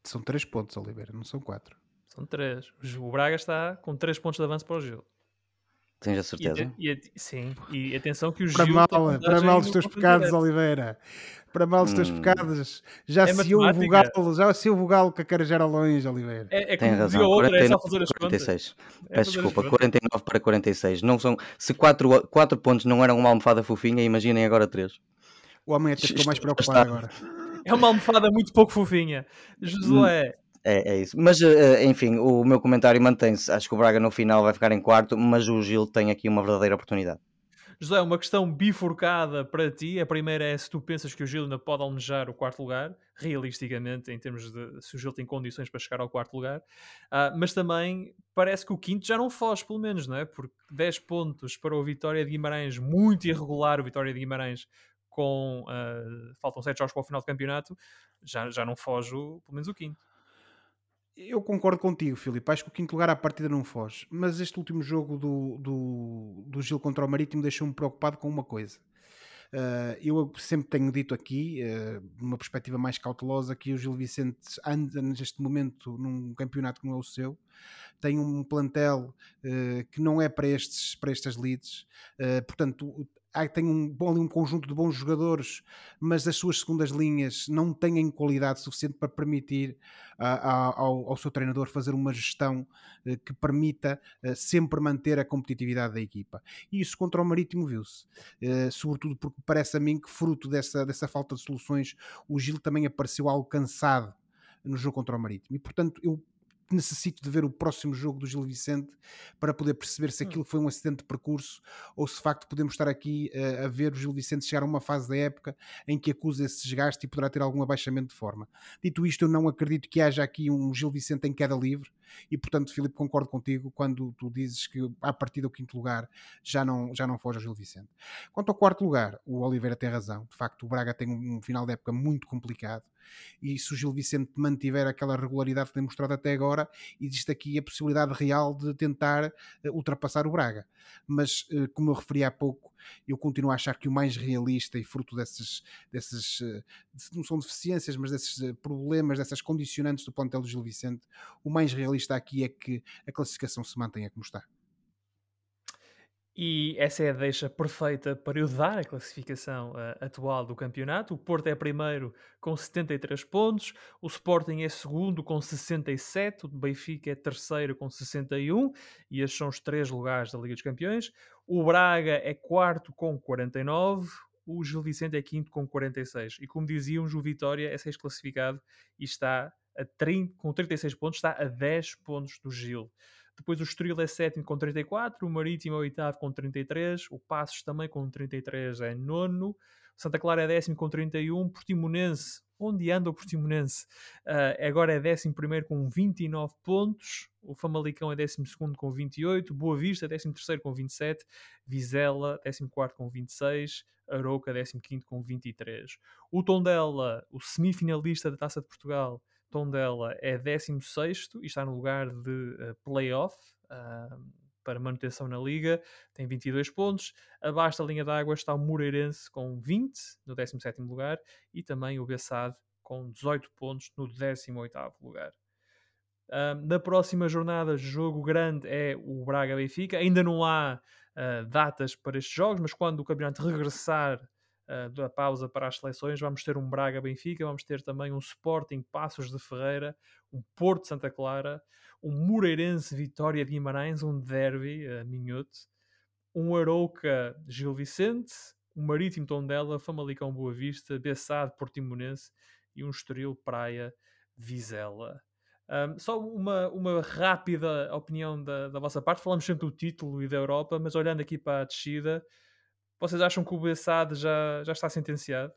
São 3 pontos, Oliveira, não são 4. São 3. O Braga está com 3 pontos de avanço para o Gil. Tens a E, certeza? e ate- sim, e atenção que o Para Gil mal, para mal dos teus pecados, direto. Oliveira. Para mal dos teus Hum, pecados. Já É se ouve o matemática. galo, já se ouve o galo que a cara já era longe, Oliveira. É, é tem razão. outra, é 49 só fazer para as contas. 46. É Peço desculpa, contas. 49 para 46. Não são, se 4, quatro pontos não eram uma almofada fofinha, imaginem agora 3. O homem até ficou mais Estou preocupado agora. É uma almofada muito pouco fofinha. Hum, Josué, É, é isso. Mas, eh, enfim, o meu comentário mantém-se. Acho que o Braga no final vai ficar em quarto, mas o Gil tem aqui uma verdadeira oportunidade. José, uma questão bifurcada para ti. A primeira é se tu pensas que o Gil ainda pode almejar o quarto lugar, realisticamente, em termos de se o Gil tem condições para chegar ao quarto lugar. Ah, mas também parece que o quinto já não foge, pelo menos, não é? Porque 10 pontos para o Vitória de Guimarães, muito irregular o Vitória de Guimarães, com ah, faltam 7 jogos para o final do campeonato, já, já não foge pelo menos o quinto. Eu concordo contigo, Filipe. Acho que o quinto lugar à partida não foge. Mas este último jogo do, do, do Gil contra o Marítimo deixou-me preocupado com uma coisa. Uh, eu sempre tenho dito aqui, uh, numa perspectiva mais cautelosa, que o Gil Vicente anda neste momento num campeonato que não é o seu, tem um plantel uh, que não é para, estes, para estas leads, uh, portanto, há, tem um, bom, um conjunto de bons jogadores, mas as suas segundas linhas não têm qualidade suficiente para permitir ao, ao, seu treinador fazer uma gestão uh, que permita uh, sempre manter a competitividade da equipa. E isso contra o Marítimo viu-se, uh, sobretudo porque parece a mim que, fruto dessa, dessa falta de soluções, o Gil também apareceu algo cansado no jogo contra o Marítimo. E portanto, eu necessito de ver o próximo jogo do Gil Vicente para poder perceber se aquilo foi um acidente de percurso ou se de facto podemos estar aqui uh, a ver o Gil Vicente chegar a uma fase da época em que acusa esse desgaste e poderá ter algum abaixamento de forma. Dito isto, eu não acredito que haja aqui um Gil Vicente em queda livre e portanto, Filipe, concordo contigo quando tu dizes que a partir do quinto lugar já não, já não foge ao Gil Vicente. Quanto ao quarto lugar, o Oliveira tem razão. De facto, o Braga tem um final de época muito complicado e se o Gil Vicente mantiver aquela regularidade que tem mostrado até agora, existe aqui a possibilidade real de tentar uh, ultrapassar o Braga. Mas, uh, como eu referi há pouco, eu continuo a achar que o mais realista e fruto dessas, dessas uh, não são deficiências, mas desses problemas, dessas condicionantes do plantel do Gil Vicente, o mais realista aqui é que a classificação se mantenha como está. E essa é a deixa perfeita para eu dar a classificação uh, atual do campeonato. O Porto é primeiro com 73 pontos, o Sporting é segundo com 67, o Benfica é terceiro com 61, e estes são os três lugares da Liga dos Campeões. O Braga é quarto com 49, o Gil Vicente é quinto com 46. E como diziam, o Vitória é sexto classificado e está a 30, com 36 pontos, está a 10 pontos do Gil. Depois o Estoril é sétimo com 34, o Marítimo é oitavo com 33, o Passos também com 33 é nono, Santa Clara é décimo com 31, Portimonense, onde anda o Portimonense? Uh, agora é décimo primeiro com 29 pontos, o Famalicão é décimo segundo com 28, Boa Vista é décimo terceiro com 27, Vizela décimo quarto com 26, Aroca décimo quinto com 23. O Tondela, o semifinalista da Taça de Portugal, Tondela é 16 e está no lugar de uh, playoff uh, para manutenção na Liga, tem 22 pontos. Abaixo da linha d'água está o Moreirense com 20 no 17 lugar e também o Bessade com 18 pontos no 18 lugar. Uh, na próxima jornada, jogo grande é o Braga-Benfica. Ainda não há uh, datas para estes jogos, mas quando o campeonato regressar uh, da pausa para as seleções, vamos ter um Braga-Benfica, vamos ter também um Sporting Passos de Ferreira, um Porto Santa Clara, um Moreirense Vitória de Guimarães, um derby uh, minhoto, um Arouca Gil Vicente, um Marítimo Tondela, Famalicão Boa Vista, Bessade Portimonense e um Estoril Praia Vizela. Um, só uma, uma rápida opinião da, da vossa parte. Falamos sempre do título e da Europa, mas olhando aqui para a descida, vocês acham que o Bessade já, já está sentenciado?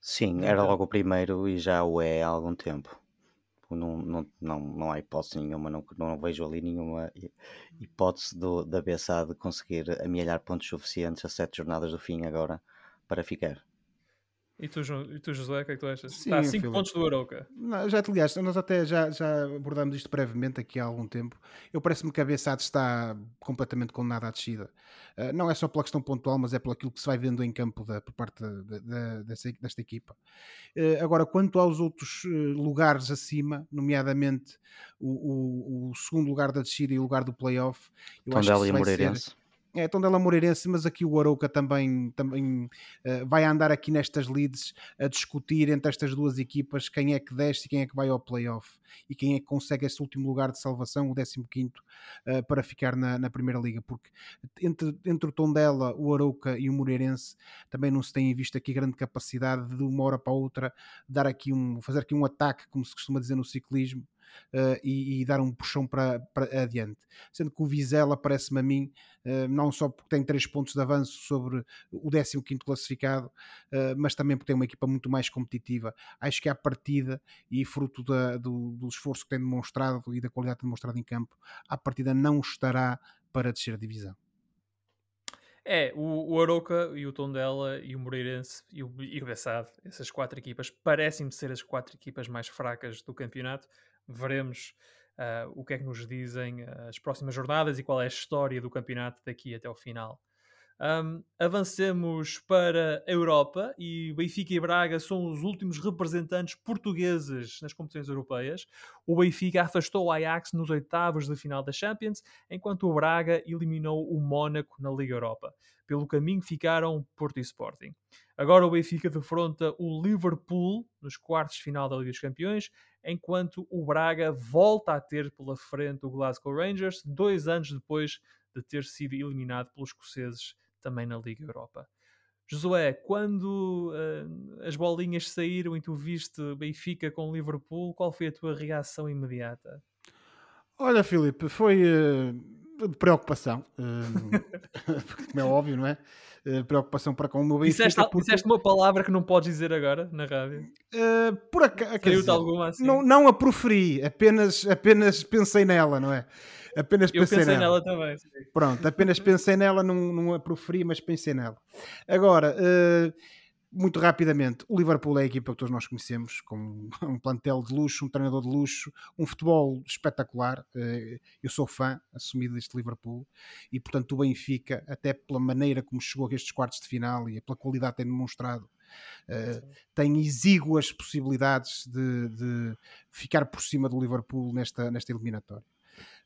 Sim, era logo o primeiro e já o é há algum tempo. Não, não, não, não há hipótese nenhuma, não, não vejo ali nenhuma hipótese do, da Bessade conseguir amealhar pontos suficientes a sete jornadas do fim agora para ficar. E tu, e tu, José, o que é que tu achas? Sim, Está a 5 pontos do Aroca. Não, já, aliás, nós até já, já abordamos isto brevemente aqui há algum tempo. Eu parece-me que a Bessade está completamente condenada à descida. Uh, não é só pela questão pontual, mas é pelo aquilo que se vai vendo em campo da, por parte da, da, dessa, desta equipa. Uh, agora, quanto aos outros uh, lugares acima, nomeadamente o, o, o, segundo lugar da descida e o lugar do playoff, eu Tondela acho que e Moreirense. Ser é Tondela Moreirense, mas aqui o Arouca também, também uh, vai andar aqui nestas leads a discutir entre estas duas equipas quem é que desce e quem é que vai ao playoff e quem é que consegue este último lugar de salvação, o 15 uh, eh, para ficar na, na, Primeira Liga, porque entre, entre o Tondela, o Arouca e o Moreirense também não se tem visto aqui grande capacidade de uma hora para outra dar aqui um, fazer aqui um ataque, como se costuma dizer no ciclismo, uh, e, e, dar um puxão para, para adiante. Sendo que o Vizela parece-me a mim, uh, não só porque tem 3 pontos de avanço sobre o 15 classificado, uh, mas também porque tem uma equipa muito mais competitiva. Acho que à partida, e fruto da, do, do esforço que tem demonstrado e da qualidade demonstrado em campo, à partida não estará para descer a divisão. É, o, o Aroca e o Tondela e o Moreirense e o, e o Bessade, essas quatro equipas, parecem-me ser as quatro equipas mais fracas do campeonato veremos uh, o que é que nos dizem as próximas jornadas e qual é a história do campeonato daqui até o final. Um, avancemos para a Europa e Benfica e Braga são os últimos representantes portugueses nas competições europeias. O Benfica afastou o Ajax nos oitavos de final da Champions, enquanto o Braga eliminou o Mónaco na Liga Europa. Pelo caminho ficaram Porto e Sporting. Agora o Benfica defronta o Liverpool nos quartos de final da Liga dos Campeões, enquanto o Braga volta a ter pela frente o Glasgow Rangers, dois anos depois de ter sido eliminado pelos escoceses também na Liga Europa. Josué, quando uh, as bolinhas saíram e tu viste Benfica com Liverpool, qual foi a tua reação imediata? Olha, Filipe, foi uh, de preocupação, uh, como é óbvio, não é? preocupação para com o meu Benfica. Disseste, porque... disseste uma palavra que não podes dizer agora na rádio? por acaso, alguma assim? não, não a proferi, apenas, apenas pensei nela, não é? Apenas pensei, Eu pensei nela. nela também. Sim. Pronto, apenas pensei nela, não, não a proferi, mas pensei nela. Agora, uh, muito rapidamente, o Liverpool é a equipa que todos nós conhecemos, com um plantel de luxo, um treinador de luxo, um futebol espetacular. Uh, eu sou fã assumido deste Liverpool e, portanto, o Benfica, até pela maneira como chegou a estes quartos de final e pela qualidade que tem demonstrado, Uh, tem exíguas possibilidades de, de, ficar por cima do Liverpool nesta, nesta eliminatória.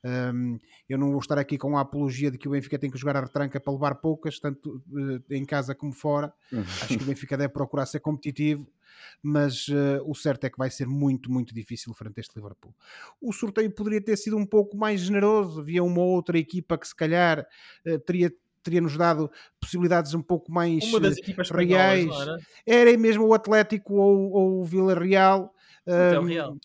Um, eu não vou estar aqui com a apologia de que o Benfica tem que jogar a retranca para levar poucas, tanto uh, em casa como fora. Acho que o Benfica deve procurar ser competitivo, mas uh, o certo é que vai ser muito, muito difícil frente a este Liverpool. O sorteio poderia ter sido um pouco mais generoso, havia uma outra equipa que se calhar uh, teria teria-nos dado possibilidades um pouco mais Uma das equipas reais. Era? era mesmo o Atlético ou, ou o Vila Real. Até o Real.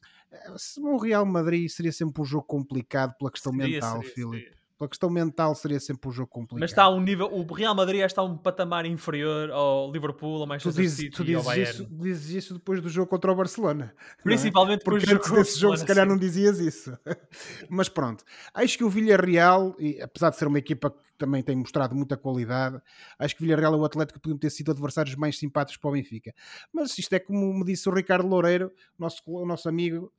O Real Madrid seria sempre um jogo complicado pela questão Seria, mental, seria, Filipe. seria. Pela questão mental seria sempre um jogo complicado. Mas está a um nível. O Real Madrid está a um patamar inferior ao Liverpool, ao tu Manchester dizes, City tu ao dizes, isso, dizes isso depois do jogo contra o Barcelona. é? Principalmente depois Porque antes desse jogo se calhar sim. não dizias isso. Mas pronto, acho que o Villarreal, apesar de ser uma equipa também tem mostrado muita qualidade, acho que Villarreal e o Atlético podiam ter sido adversários mais simpáticos para o Benfica. Mas isto é como me disse o Ricardo Loureiro, nosso, o nosso amigo,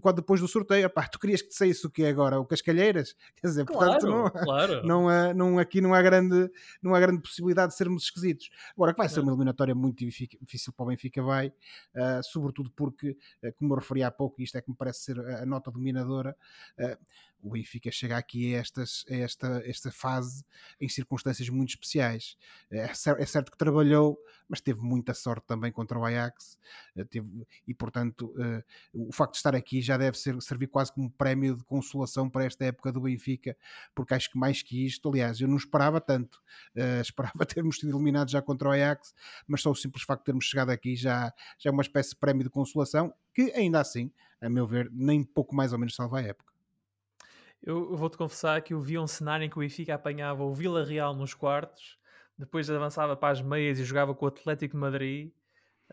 quando depois do sorteio, "Epá, tu querias que te saísse o que é agora? O Cascalheiras? Quer dizer, Claro, portanto, não, claro. não há, não, aqui não há, grande, não há grande possibilidade de sermos esquisitos. Agora, que vai ser uma eliminatória muito difí- difícil para o Benfica, vai, ah, sobretudo porque, ah, como eu referi há pouco, isto é que me parece ser a, a nota dominadora, ah, o Benfica chega aqui a, estas, a esta, esta fase em circunstâncias muito especiais. É, é certo que trabalhou, mas teve muita sorte também contra o Ajax, ah, teve- e portanto ah, o facto de estar aqui já deve ser, servir quase como prémio de consolação para esta época do Benfica, porque acho que mais que isto, aliás, eu não esperava tanto. Uh, esperava termos sido eliminados já contra o Ajax, mas só o simples facto de termos chegado aqui já, já é uma espécie de prémio de consolação, que ainda assim, a meu ver, nem pouco mais ou menos salva a época. Eu, eu vou-te confessar que eu vi um cenário em que o Benfica apanhava o Vila Real nos quartos, depois avançava para as meias e jogava com o Atlético de Madrid.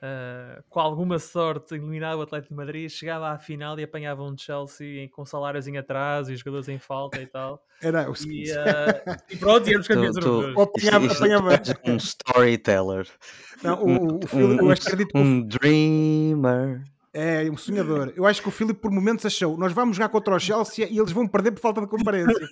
ah, com alguma sorte eliminava o Atlético de Madrid, chegava à final e apanhava um Chelsea em- com salários em atraso e jogadores em falta e tal. Era o E, ah, e pronto, Tu- campeões europeus. Apanhava, Isto- isto- apanhava- um storyteller. Não, o, o, Filipe- um, acredito que o- um dreamer. É um sonhador. Eu acho que o Filipe por momentos achou nós vamos jogar contra o Chelsea e eles vão perder por falta de comparência.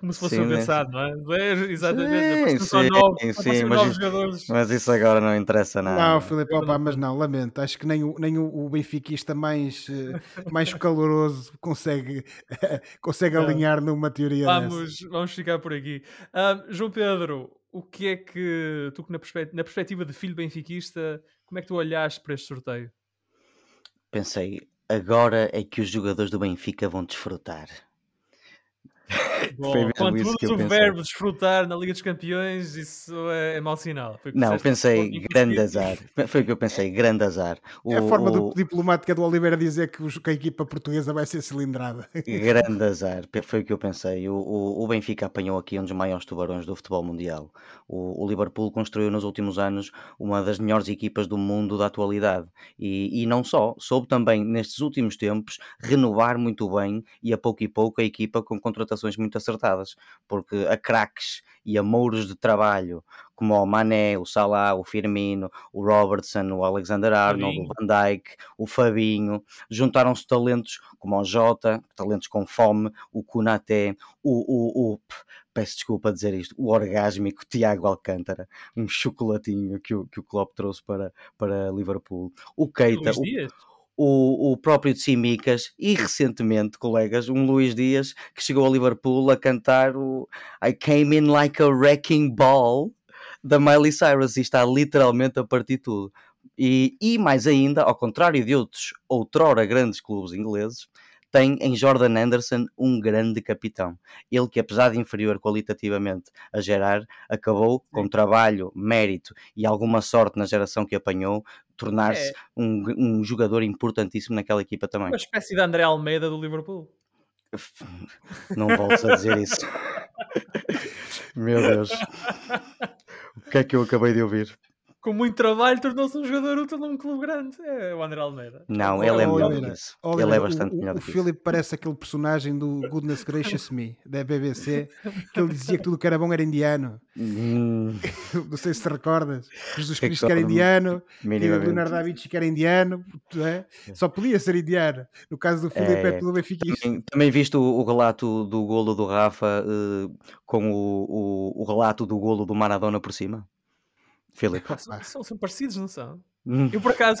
Como se fosse Sim, um né? pensado, não é? É, Exatamente. Sim, sim, nove, sim, mas isso-. Mas isso agora não interessa nada. Não, Filipe, opa, mas não, lamento. Acho que nem o, nem o, o benfiquista mais, eh, mais caloroso consegue, consegue Não. alinhar numa teoria dessa. Vamos, vamos ficar por aqui. Ah, João Pedro, o que é que tu, na, na perspectiva de filho benfiquista, como é que tu olhaste para este sorteio? Pensei, agora é que os jogadores do Benfica vão desfrutar. Bom, quando usas eu o verbo desfrutar na Liga dos Campeões, isso é, é mau sinal. Foi o que Não, pensei, grande azar. Foi o que eu pensei, grande azar. O, É a forma o- do diplomática do Oliveira dizer que, os- que a equipa portuguesa vai ser cilindrada. Grande azar, foi o que eu pensei. O, o, o Benfica apanhou aqui um dos maiores tubarões do futebol mundial. O, o Liverpool construiu nos últimos anos uma das melhores equipas do mundo da atualidade. E, e não só, soube também, nestes últimos tempos, renovar muito bem e a pouco e pouco a equipa com contratações muito acertadas. Porque a craques e a mouros de trabalho, como o Mané, o Salah, o Firmino, o Robertson, o Alexander Arnold, o Fabinho. Van Dijk, o Fabinho, juntaram-se talentos como o Jota, talentos com fome, o Kunaté, o, o, o- peço desculpa dizer isto, o orgásmico Tiago Alcântara, um chocolatinho que o, que o Klopp trouxe para, para Liverpool, o Keita, o? O, o próprio Tsimikas e recentemente, colegas, um Luís Dias que chegou a Liverpool a cantar o I Came In Like a Wrecking Ball da Miley Cyrus e está literalmente a partir tudo. E, e mais ainda, ao contrário de outros outrora grandes clubes ingleses, tem em Jordan Anderson um grande capitão. Ele que, apesar de inferior qualitativamente a Gerard, acabou com trabalho, mérito e alguma sorte na geração que apanhou, tornar-se É. um, um jogador importantíssimo naquela equipa também. Uma espécie de André Almeida do Liverpool. Não voltes a dizer isso. Meu Deus. O que é que eu acabei de ouvir? Com muito trabalho, tornou-se um jogador útil num clube grande. É o André Almeida. Não, ele é melhor que isso. Oliveira, Ele é o- bastante o, melhor o, que isso. Philip parece aquele personagem do Goodness Gracious Me, da BBC, que ele dizia que tudo que era bom era indiano. Hum, Não sei se te recordas. Jesus Cristo que era indiano. Leonardo da Vinci que era indiano, não é? só podia ser indiano. No caso do Filipe é, É, tudo benfiquista. Também, também viste o, o relato do golo do Rafa eh, com o, o, o relato do golo do Maradona por cima? Filipe? São, são- são parecidos, não são? Eu por acaso,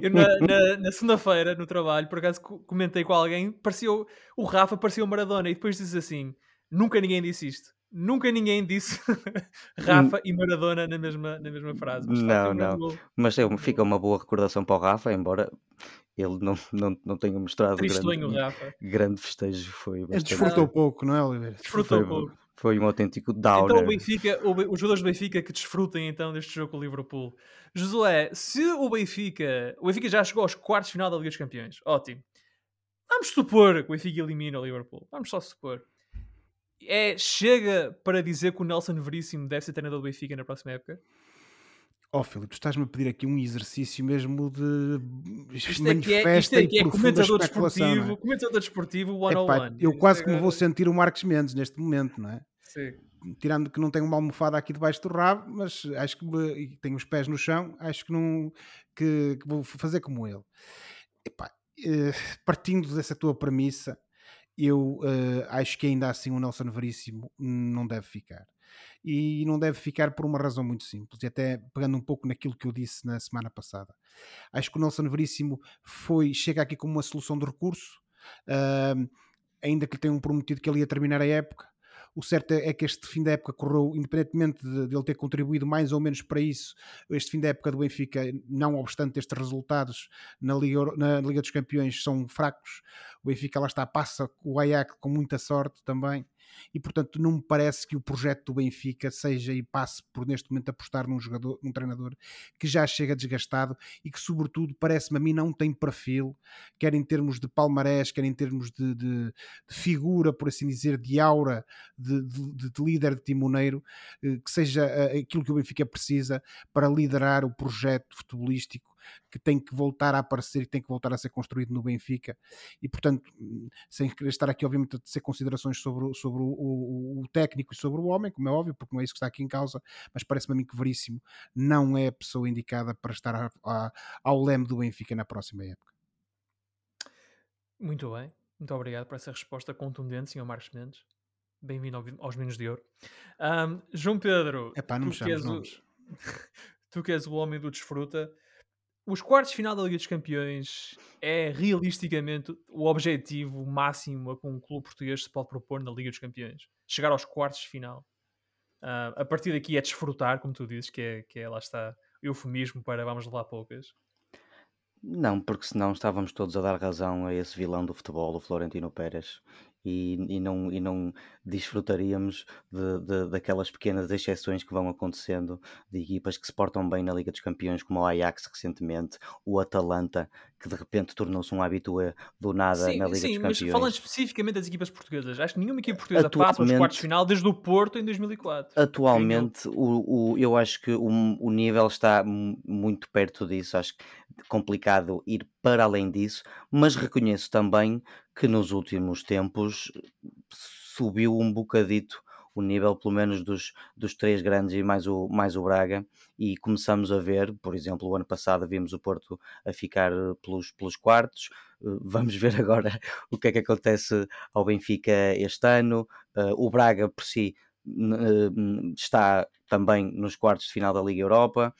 eu na, na- na segunda-feira no trabalho, por acaso co- comentei com alguém, parecia o, Rafa parecia o Maradona e depois disse assim: nunca ninguém disse isto. Nunca ninguém disse Rafa e Maradona na mesma, na mesma frase. Mas Não, não. gol. Mas é Grande fica uma boa recordação para o Rafa, embora ele não, não, não tenha mostrado Tristonho, grande, Rafa. grande festejo. Foi bastante. desfrutou pouco, não é, Oliveira? Desfrutou Foi, pouco. Foi um autêntico Então o downer. Benfica, o os jogadores do Benfica que desfrutem então deste jogo com o Liverpool. Josué, se o Benfica, o Benfica já chegou aos quartos de final da Liga dos Campeões, ótimo. Vamos supor que o Benfica elimina o Liverpool. Vamos só supor. É, chega para dizer que o Nelson Veríssimo deve ser treinador do Benfica na próxima época? Ó Filipe, tu estás-me a pedir aqui um exercício mesmo de Isto é que é, isto manifesta é, e é profunda comentador especulação, desportivo, é? comentador desportivo Epá, 101. eu quase que me vou sentir o Marcos Mendes neste momento, não é? Sim. tirando que não tenho uma almofada aqui debaixo do rabo, mas acho que me- tenho os pés no chão, acho que não que, que vou fazer como ele. Epá, eh, partindo dessa tua premissa, eu eh, acho que ainda assim o Nelson Veríssimo não deve ficar. E não deve ficar por uma razão muito simples, e até pegando um pouco naquilo que eu disse na semana passada. Acho que o Nelson Veríssimo foi, chega aqui como uma solução de recurso, ainda que lhe tenham prometido que ele ia terminar a época. O certo é que este fim da época correu, independentemente de, de ele ter contribuído mais ou menos para isso, este fim da época do Benfica, não obstante estes resultados na Liga, na Liga dos Campeões, são fracos. O Benfica lá está, passa o Ajax com muita sorte também. E portanto, não me parece que o projeto do Benfica seja e passe por neste momento apostar num jogador, num treinador que já chega desgastado e que, sobretudo, parece-me a mim não tem perfil, quer em termos de palmarés, quer em termos de, de- de figura, por assim dizer, de aura de, de- de líder de timoneiro, eh, que seja eh, aquilo que o Benfica precisa para liderar o projeto futebolístico que tem que voltar a aparecer, que tem que voltar a ser construído no Benfica. E, portanto, sem querer estar aqui, obviamente, a ser considerações sobre, o- sobre o, o- o técnico e sobre o homem, como é óbvio, porque não é isso que está aqui em causa, mas parece-me a mim que Veríssimo não é a pessoa indicada para estar a- a- ao leme do Benfica na próxima época. Muito bem. Muito obrigado por essa resposta contundente, Sr. Marcos Mendes. Bem-vindo ao- aos Minos de Ouro. Ahm, João Pedro, Epá, não me chames o, nomes. tu que és o homem do desfruta, os quartos de final da Liga dos Campeões é realisticamente o objetivo máximo a que um clube português se pode propor na Liga dos Campeões. Chegar aos quartos de final. Ah, a partir daqui é desfrutar, como tu dizes, que é, que é lá está, eufemismo para vamos levar poucas. Não, porque senão estávamos todos a dar razão a esse vilão do futebol, o Florentino Pérez, e, e não, e não desfrutaríamos de, de- daquelas pequenas exceções que vão acontecendo de equipas que se portam bem na Liga dos Campeões, como o Ajax recentemente, o Atalanta, que de repente tornou-se um habitué do nada Sim, na Liga sim dos mas Campeões. falando especificamente das equipas portuguesas, acho que nenhuma equipa portuguesa passa aos quartos de final desde o Porto em 2004. Atualmente, o, o- eu acho que o, o nível está mu- muito perto disso. Acho que complicado ir para além disso, mas reconheço também que nos últimos tempos subiu um bocadito o nível, pelo menos dos, dos três grandes e mais o, mais o Braga, e começamos a ver, por exemplo, o ano passado vimos o Porto a ficar eh, pelos, pelos quartos, eh, vamos ver agora o que é que acontece ao Benfica este ano, Eh, o Braga por si eh, está também nos quartos de final da Liga Europa.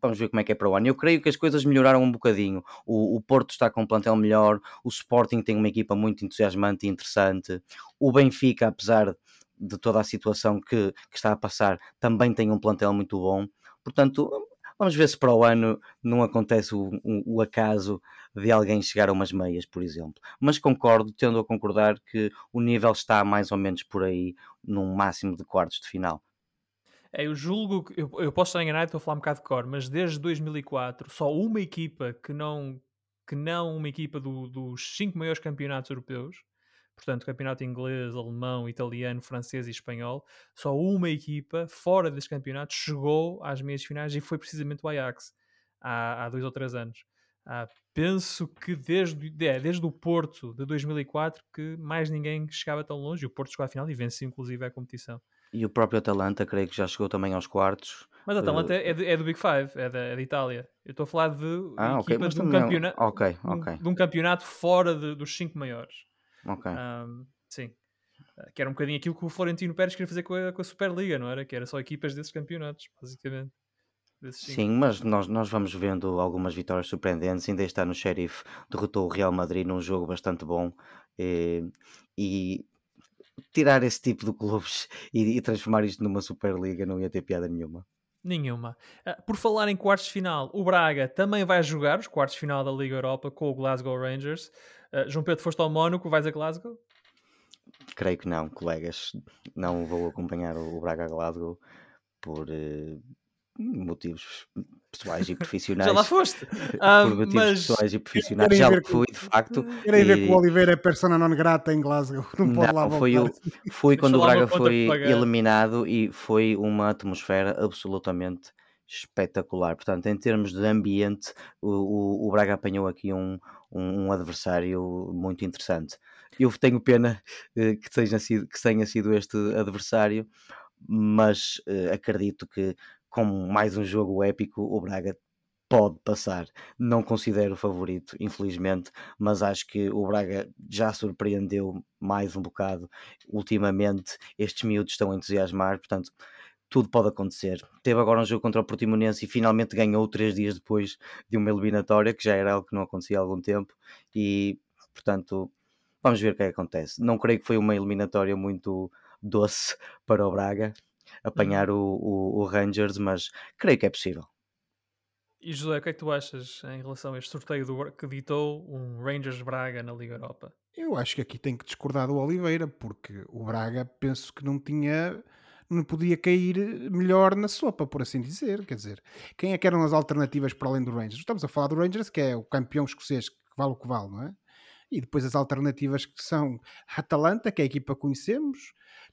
Vamos ver como é que é para o ano. Eu creio que as coisas melhoraram um bocadinho. O, o Porto está com um plantel melhor, o Sporting tem uma equipa muito entusiasmante e interessante. O Benfica, apesar de toda a situação que, que está a passar, também tem um plantel muito bom. Portanto, vamos ver se para o ano não acontece o, o- o acaso de alguém chegar a umas meias, por exemplo. Mas concordo, tendo a concordar que o nível está mais ou menos por aí, num máximo de quartos de final. É, eu julgo que eu, eu posso estar enganado, estou a falar um bocado de cor, mas desde 2004 só uma equipa que não que não uma equipa do- dos cinco maiores campeonatos europeus, portanto campeonato inglês, alemão, italiano, francês e espanhol, só uma equipa fora desses campeonatos chegou às meias finais e foi precisamente o Ajax há, há dois ou três anos. Ah, penso que desde, é, desde o Porto de 2004 que mais ninguém chegava tão longe o Porto chegou à final e venceu inclusive a competição. E o próprio Atalanta, creio que já chegou também aos quartos. Mas a Atalanta é, de- é do Big Five, é da, é da Itália. Eu estou a falar de Ah, ok, equipa mas de, um também é um- campeonato, ok, de um- um campeonato fora de- dos cinco maiores. Ok. Ahm, sim. Ah, Que era um bocadinho aquilo que o Florentino Pérez queria fazer com a, com a Superliga, não era? Que era só equipas desses campeonatos, basicamente. Sim, mas nós, nós vamos vendo algumas vitórias surpreendentes. Ainda este ano o Sheriff derrotou o Real Madrid num jogo bastante bom. eh, E, tirar esse tipo de clubes e, e transformar isto numa Superliga não ia ter piada nenhuma. Nenhuma. Ah, por falar em quartos de final, o Braga também vai jogar os quartos de final da Liga Europa com o Glasgow Rangers. Ah, João Pedro, foste ao Mónaco, vais a Glasgow? Creio que não, colegas. Não vou acompanhar o Braga Glasgow por eh, motivos pessoais e profissionais. Já lá foste. Ah, por motivos mas pessoais e profissionais. Já ver fui, de facto. Querem ver que o Oliveira é persona non grata em Glasgow. Não pode lá voltar. foi, o, foi Deixa quando o Braga foi eliminado e foi uma atmosfera absolutamente espetacular. Portanto, em termos de ambiente, o, o, o Braga apanhou aqui um, um, um adversário muito interessante. Eu tenho pena eh, que, tenha sido, que tenha sido este adversário, mas eh, acredito que, com mais um jogo épico, o Braga pode passar. Não considero o favorito, infelizmente, mas acho que o Braga já surpreendeu mais um bocado ultimamente. Estes miúdos estão a entusiasmar, portanto, tudo pode acontecer. Teve agora um jogo contra o Portimonense e finalmente ganhou três dias depois de uma eliminatória, que já era algo que não acontecia há algum tempo, e portanto, vamos ver o que é que acontece. Não creio que foi uma eliminatória muito doce para o Braga apanhar o, o- o Rangers, mas creio que é possível. E José, o que é que tu achas em relação a este sorteio do, que ditou um Rangers Braga na Liga Europa? Eu acho que aqui tem que discordar do Oliveira, porque o Braga penso que não tinha. Não podia cair melhor na sopa, por assim dizer. Quer dizer, quem é que eram as alternativas para além do Rangers? Estamos a falar do Rangers, que é o campeão escocês, que vale o que vale, não é? E depois as alternativas que são a Atalanta, que é a equipa que conhecemos,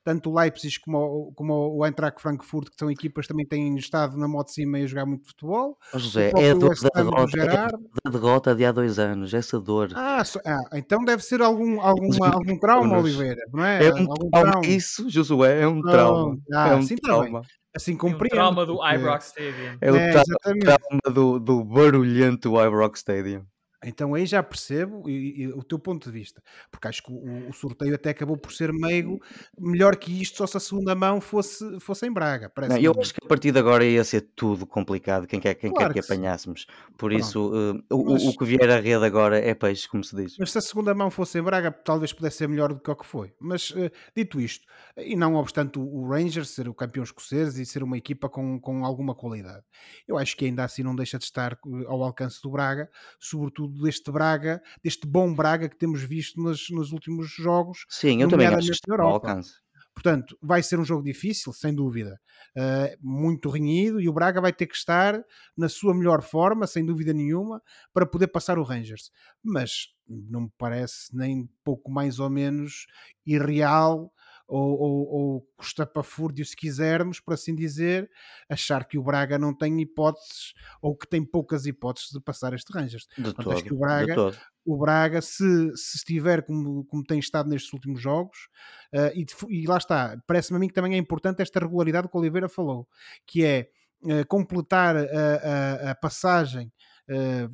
tanto o Leipzig como o, como o Eintracht Frankfurt, que são equipas que também têm estado na moto de cima e a jogar muito futebol. José, é a dor da derrota, é dor da derrota de há dois anos, essa dor. Ah, so- ah, então deve ser algum, alguma, algum trauma. Oliveira, não é? É um algum trauma, isso, Josué, é um Pronto. trauma. Ah, é um bem. trauma. Assim E o compreendo. trauma do Ibrox Stadium. É o É, trauma do, do barulhento Ibrox Stadium. Então aí já percebo e- e o teu ponto de vista, porque acho que o, o sorteio até acabou por ser meigo melhor que isto, só se a segunda mão fosse, fosse em Braga. Não, eu acho que a partir de agora ia ser tudo complicado, quem quer, quem Claro quer que que apanhássemos. Por Pronto. isso, eh, o, o- Mas- o que vier à rede agora é peixe, como se diz. Mas se a segunda mão fosse em Braga, talvez pudesse ser melhor do que o que foi. Mas eh, dito isto, e não obstante o, o Rangers ser o campeão escocês e ser uma equipa com, com alguma qualidade, eu acho que ainda assim não deixa de estar eh, ao alcance do Braga, sobretudo deste Braga, deste bom Braga que temos visto nos, nos últimos jogos. Sim, eu também acho que Europa. alcance. Portanto, vai ser um jogo difícil, sem dúvida. Uh, muito renhido e o Braga vai ter que estar na sua melhor forma, sem dúvida nenhuma, para poder passar o Rangers. Mas não me parece nem pouco mais ou menos irreal ou, ou, ou custapafúrdio, se quisermos, por assim dizer, achar que o Braga não tem hipóteses ou que tem poucas hipóteses de passar este Rangers. De Portanto, acho que o Braga o Braga, se, se estiver como, como tem estado nestes últimos jogos, eh, e, e lá está, parece-me a mim que também é importante esta regularidade que o Oliveira falou, que é eh, completar a, a- a passagem eh,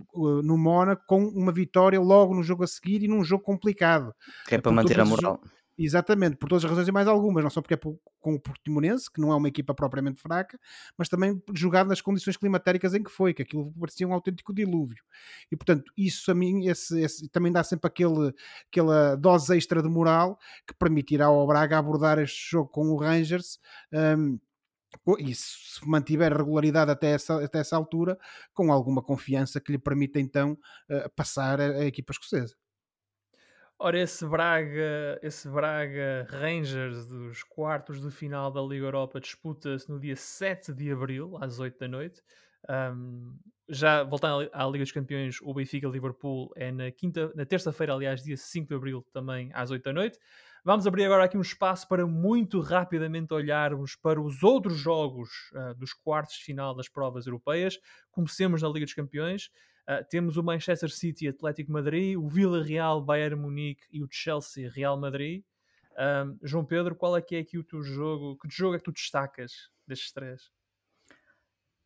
no Mónaco com uma vitória logo no jogo a seguir e num jogo complicado. Que é para manter a moral. Exatamente, por todas as razões e mais algumas, não só porque é com o Portimonense, que não é uma equipa propriamente fraca, mas também jogado nas condições climatéricas em que foi, que aquilo parecia um autêntico dilúvio. E portanto, isso a mim esse- esse- também dá sempre aquele, aquela dose extra de moral que permitirá ao Braga abordar este jogo com o Rangers. co- e se mantiver regularidade até essa, até essa altura, com alguma confiança que lhe permita então eh, passar a equipa escocesa. Ora, esse Braga, esse Braga Rangers dos quartos de final da Liga Europa disputa-se no dia 7 de abril, às 8 da noite. Ahm, já voltando à Liga dos Campeões, o Benfica Liverpool é na quinta, na terça-feira, aliás, dia 5 de abril, também às 8 da noite. Vamos abrir agora aqui um espaço para muito rapidamente olharmos para os outros jogos ah, dos quartos de final das provas europeias. Comecemos na Liga dos Campeões. Uh, temos o Manchester City Atlético Madrid, o Villarreal Bayern Munique e o Chelsea Real Madrid. Um, João Pedro, qual é que é aqui o teu jogo? Que jogo é que tu destacas destes três?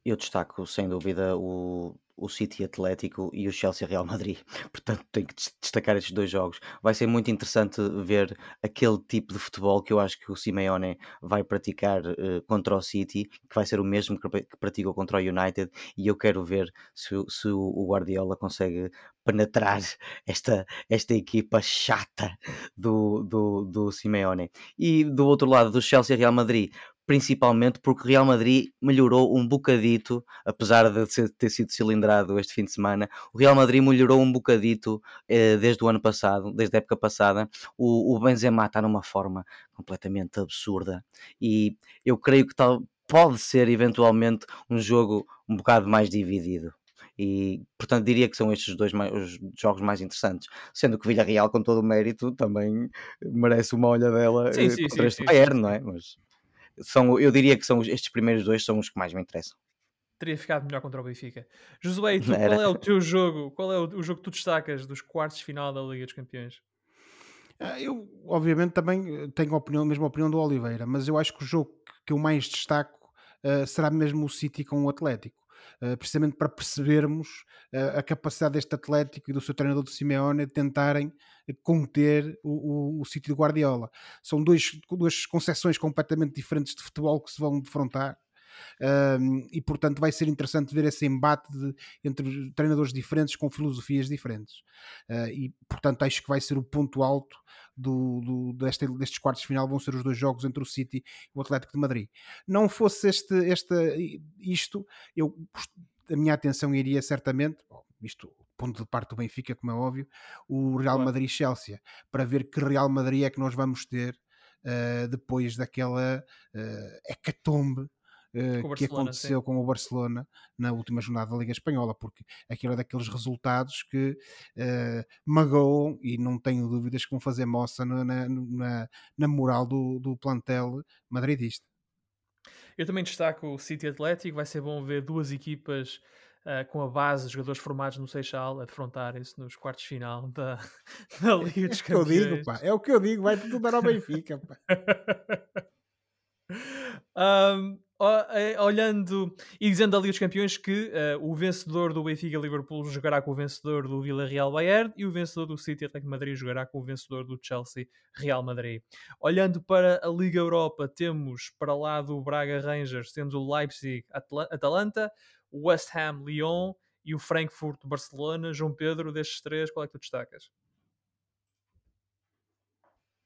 Eu destaco, sem dúvida, o, o City Atlético e o Chelsea Real Madrid. Portanto, tenho que destacar estes dois jogos. Vai ser muito interessante ver aquele tipo de futebol que eu acho que o Simeone vai praticar uh, contra o City, que vai ser o mesmo que, praticou contra o United, e eu quero ver se, se o Guardiola consegue penetrar esta, esta equipa chata do, do, do Simeone. E do outro lado, do Chelsea Real Madrid, principalmente porque o Real Madrid melhorou um bocadito, apesar de ter sido cilindrado este fim de semana, o Real Madrid melhorou um bocadito eh, desde o ano passado, desde a época passada. O, o Benzema está numa forma completamente absurda e eu creio que tal, pode ser eventualmente um jogo um bocado mais dividido. E portanto diria que são estes dois mais, os jogos mais interessantes. Sendo que o Villarreal, com todo o mérito, também merece uma olhadela sim, eh, sim, contra sim, este Bayern, não é? Mas são, eu diria que são estes primeiros dois são os que mais me interessam. Teria ficado melhor contra o Benfica. Josué, e tu, qual é o teu jogo? Qual é o, o, jogo que tu destacas dos quartos de final da Liga dos Campeões? Ah, eu, obviamente, também eh, tenho a, opinião, a mesma opinião do Oliveira, mas eu acho que o jogo que eu mais destaco uh, será mesmo o City com o Atlético. Uh, precisamente para percebermos uh, a capacidade deste Atlético e do seu treinador de Simeone de tentarem conter o, o, o City de Guardiola. São dois, duas concepções completamente diferentes de futebol que se vão defrontar. Um, e portanto vai ser interessante ver esse embate de, entre treinadores diferentes com filosofias diferentes uh, e portanto acho que vai ser o ponto alto do, do, deste, destes quartos de final vão ser os dois jogos entre o City e o Atlético de Madrid. Não fosse este, este isto eu a minha atenção iria certamente isto ponto de parte do Benfica, como é óbvio, o Real Madrid-Chelsea, para ver que Real Madrid é que nós vamos ter uh, depois daquela uh, hecatombe uh, que aconteceu sim. com o Barcelona na última jornada da Liga Espanhola, porque aquilo é daqueles resultados que uh, magoam e não tenho dúvidas que vão fazer moça na, na, na moral do, do plantel madridista. Eu também destaco o City Atlético, vai ser bom ver duas equipas uh, com a base de jogadores formados no Seixal a defrontarem-se nos quartos de final da, da Liga dos Campeões. É o que eu digo, pá. É o que eu digo, vai tudo dar ao Benfica, pá. um, eh, olhando e dizendo da Liga dos Campeões que uh, o vencedor do Benfica Liverpool jogará com o vencedor do Villarreal Bayern e o vencedor do City Atlético Madrid jogará com o vencedor do Chelsea Real Madrid. Olhando para a Liga Europa, temos para lá do Braga Rangers, temos o Leipzig Atalanta, o West Ham, Lyon e o Frankfurt, Barcelona. João Pedro, destes três, qual é que tu destacas?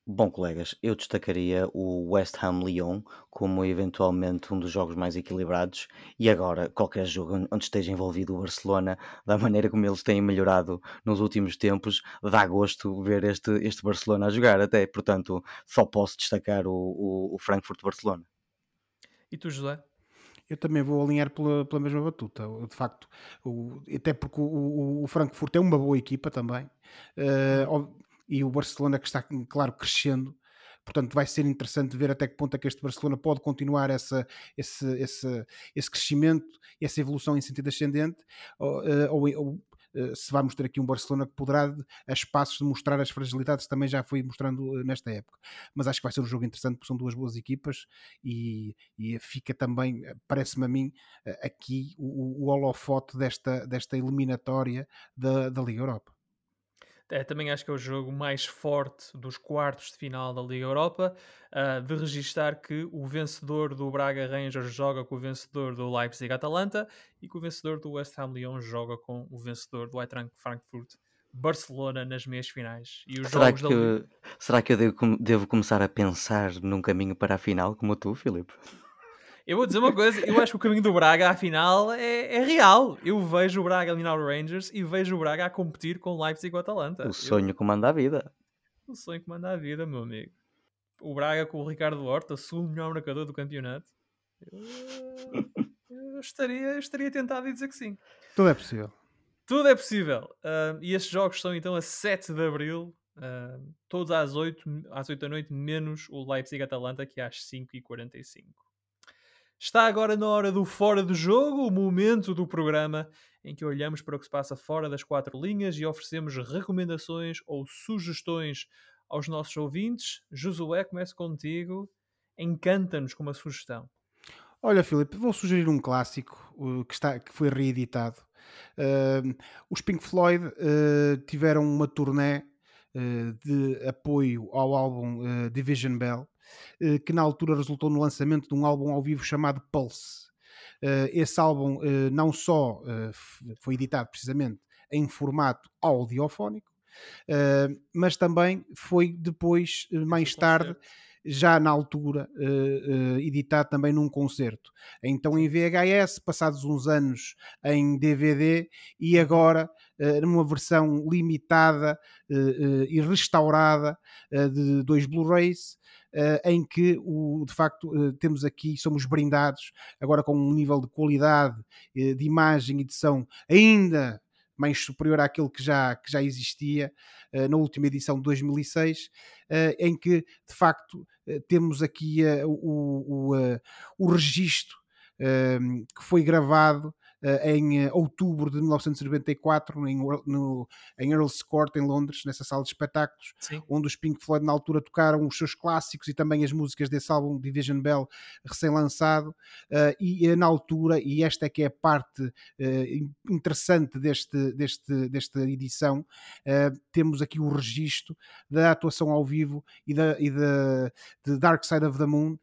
Bom, colegas, eu destacaria o West Ham Lyon como eventualmente um dos jogos mais equilibrados e agora qualquer jogo onde esteja envolvido o Barcelona, da maneira como eles têm melhorado nos últimos tempos, dá gosto ver este, este Barcelona a jogar até, portanto só posso destacar o, o, o Frankfurt Barcelona. E tu, José? eu também vou alinhar pela, pela mesma batuta. De facto, o, até porque o, o, o, Frankfurt é uma boa equipa também, uh, e o Barcelona que está, claro, crescendo. Portanto, vai ser interessante ver até que ponto é que este Barcelona pode continuar essa, esse, esse, esse crescimento, essa evolução em sentido ascendente, ou, eh, ou, ou eh, se vamos ter aqui um Barcelona que poderá, a espaços de mostrar as fragilidades, também já foi mostrando eh, nesta época. Mas acho que vai ser um jogo interessante porque são duas boas equipas e, e fica também, parece-me a mim, aqui o, o holofote desta, desta eliminatória da, da Liga Europa. É, também acho que é o jogo mais forte dos quartos de final da Liga Europa, uh, de registar que o vencedor do Braga Rangers joga com o vencedor do Leipzig Atalanta e que o vencedor do West Ham Lyon joga com o vencedor do Eintracht Frankfurt Barcelona nas meias finais. E os será, jogos que, da... será que eu devo, devo começar a pensar num caminho para a final como tu, Filipe? Eu vou dizer uma coisa, eu acho que o caminho do Braga à final é, é real. Eu vejo o Braga eliminar o Rangers e vejo o Braga a competir com o Leipzig e o Atalanta. O sonho eu... comanda a vida. O sonho comanda a vida, meu amigo. O Braga com o Ricardo Horta, segundo melhor marcador do campeonato. Eu, eu estaria, eu estaria tentado a dizer que sim. Tudo é possível. Tudo é possível. Uh, e estes jogos são então a 7 de Abril, uh, todos às 8, às 8 da noite, menos o Leipzig-Atalanta, que é às 5h45. Está agora na hora do fora do jogo, o momento do programa em que olhamos para o que se passa fora das quatro linhas e oferecemos recomendações ou sugestões aos nossos ouvintes. Josué, começo contigo. Encanta-nos com uma sugestão. Olha, Filipe, vou sugerir um clássico que, está, que foi reeditado. Uh, os Pink Floyd uh, tiveram uma turnê uh, de apoio ao álbum uh, Division Bell, que na altura resultou no lançamento de um álbum ao vivo chamado Pulse. Uh, esse álbum uh, não só foi editado precisamente em formato audiofónico, mas também foi depois, mais tarde, já na altura, editado também num concerto. Então em VHS, passados uns anos em DVD e agora numa versão limitada e restaurada de dois Blu-rays. Uh, em que o, de facto uh, temos aqui, somos brindados agora com um nível de qualidade uh, de imagem e de som ainda mais superior àquele que já, que já existia uh, na última edição de 2006, uh, em que de facto uh, temos aqui o, o, o registro que foi gravado em uh, outubro de 1994 em, no, em Earl's Court, em Londres, nessa sala de espetáculos, Sim. onde os Pink Floyd na altura tocaram os seus clássicos e também as músicas desse álbum Division Bell recém-lançado uh, e na altura, e esta é que é a parte in- interessante deste, deste, desta edição, temos aqui o registro da atuação ao vivo e da, e da de Dark Side of the Moon,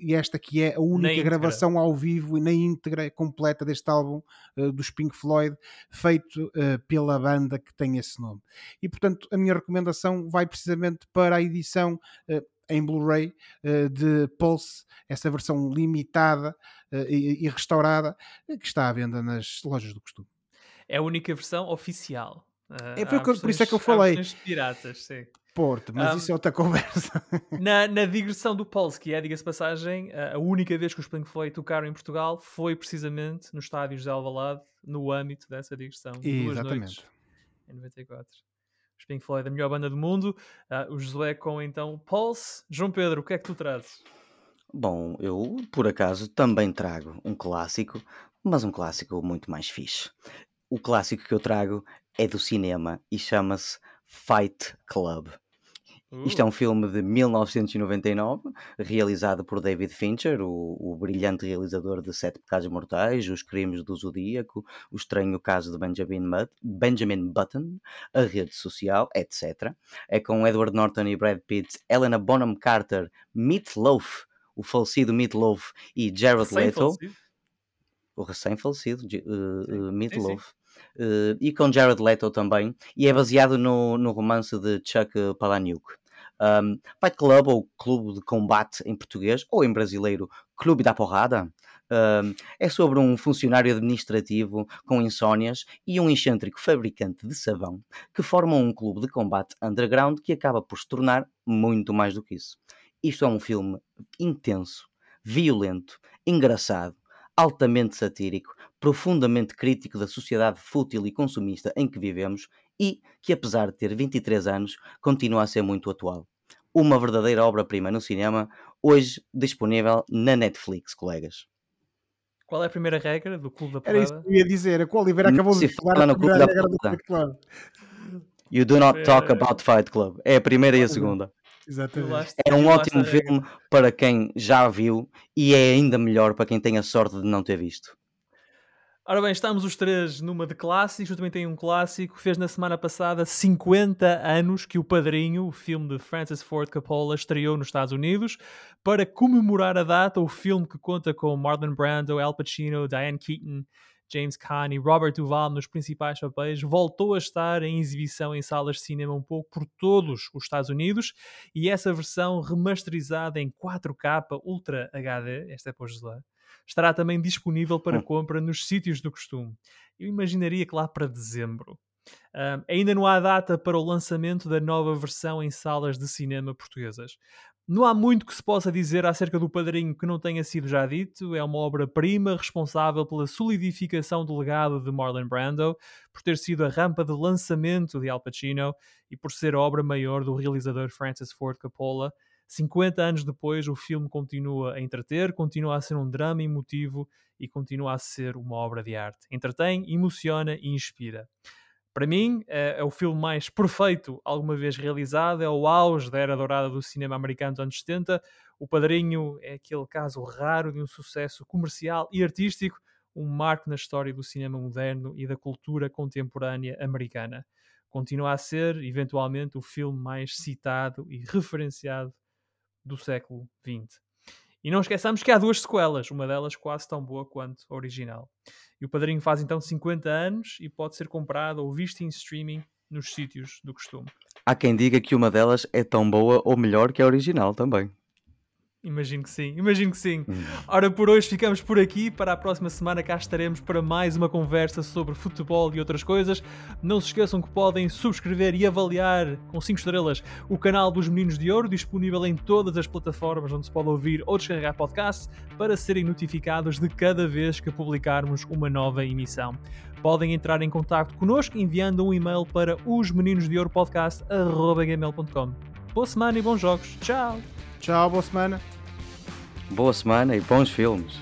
e esta que é a única gravação ao vivo e na íntegra completa deste álbum uh, dos Pink Floyd, feito uh, pela banda que tem esse nome. E portanto, a minha recomendação vai precisamente para a edição uh, em Blu-ray de Pulse, essa versão limitada e, restaurada, que está à venda nas lojas do costume. É a única versão oficial. É, que eu- por isso é que eu versões- falei. versões piratas, sim. Porto, mas Um, isso é outra conversa. Na, na digressão do Pulse, que é, diga-se passagem, a única vez que os Pink Floyd tocaram em Portugal foi precisamente no estádio de Alvalade, no âmbito dessa digressão. Duas Exatamente. noites, em 94. Os Pink Floyd, a melhor banda do mundo. Ah, o Josué com, então, Pulse. João Pedro, o que é que tu trazes? Bom, eu por acaso também trago um clássico, mas um clássico muito mais fixe. O clássico que eu trago é do cinema e chama-se Fight Club. Isto é Uh, um filme de 1999, realizado por David Fincher, o, o brilhante realizador de Sete Pecados Mortais, Os Crimes do Zodíaco, O Estranho Caso de Benjamin, Mut- Benjamin Button, A Rede Social, etc. É com Edward Norton e Brad Pitt, Helena Bonham Carter, Meat Loaf, o falecido Meat Loaf e Jared Leto o recém-falecido uh, uh, sim, Meatloaf, uh, e com Jared Leto também, e é baseado no, no romance de Chuck Palahniuk. Um, Fight Club, ou Clube de Combate em português, ou em brasileiro, Clube da Porrada, um, é sobre um funcionário administrativo com insónias e um excêntrico fabricante de sabão que formam um clube de combate underground que acaba por se tornar muito mais do que isso. Isto é um filme intenso, violento, engraçado, altamente satírico, profundamente crítico da sociedade fútil e consumista em que vivemos e que, apesar de ter 23 anos, continua a ser muito atual. Uma verdadeira obra-prima no cinema, hoje disponível na Netflix, colegas. Qual é a primeira regra do Clube da Era isso que eu ia dizer. A Oliver Não acabou se de falar no Clube da Club. You do not talk É. about Fight Club. É a primeira e a segunda. Exatamente. É um ótimo filme para quem já viu e é ainda melhor para quem tem a sorte de não ter visto. Ora bem, estamos os três numa de clássicos. Eu também tenho um clássico. Fez na semana passada 50 anos que o Padrinho, o filme de Francis Ford Coppola, estreou nos Estados Unidos. Para comemorar a data, o filme que conta com Marlon Brando, Al Pacino, Diane Keaton, James Caan e Robert Duvall nos principais papéis, voltou a estar em exibição em salas de cinema um pouco por todos os Estados Unidos. E essa versão remasterizada em 4K Ultra HD, esta é para o José, estará também disponível para Hum. compra nos sítios do costume. Eu imaginaria que lá para dezembro. Ahm, ainda não há data para o lançamento da nova versão em salas de cinema portuguesas. Não há muito que se possa dizer acerca do Padrinho que não tenha sido já dito. É uma obra-prima responsável pela solidificação do legado de Marlon Brando, por ter sido a rampa de lançamento de Al Pacino e por ser a obra maior do realizador Francis Ford Coppola. 50 anos depois, o filme continua a entreter, continua a ser um drama emotivo e continua a ser uma obra de arte. Entretém, emociona e inspira. Para mim, é, é, o filme mais perfeito alguma vez realizado, é o auge da era dourada do cinema americano dos anos 70. O Padrinho é aquele caso raro de um sucesso comercial e artístico, um marco na história do cinema moderno e da cultura contemporânea americana. Continua a ser, eventualmente, o filme mais citado e referenciado do século XX. E não esqueçamos que há duas sequelas, uma delas quase tão boa quanto a original. E o Padrinho faz então 50 anos e pode ser comprado ou visto em streaming nos sítios do costume. Há quem diga que uma delas é tão boa ou melhor que a original também. Imagino que sim, imagino que sim. Hum. Ora, por hoje ficamos por aqui. Para a próxima semana cá estaremos para mais uma conversa sobre futebol e outras coisas. Não se esqueçam que podem subscrever e avaliar com 5 estrelas o canal dos Meninos de Ouro, disponível em todas as plataformas onde se pode ouvir ou descarregar podcasts, para serem notificados de cada vez que publicarmos uma nova emissão. Podem entrar em contato connosco enviando um e-mail para os meninos de ouro podcast@gmail.com. Boa semana e bons jogos. Tchau. Tchau, boa semana. Boa semana e bons filmes.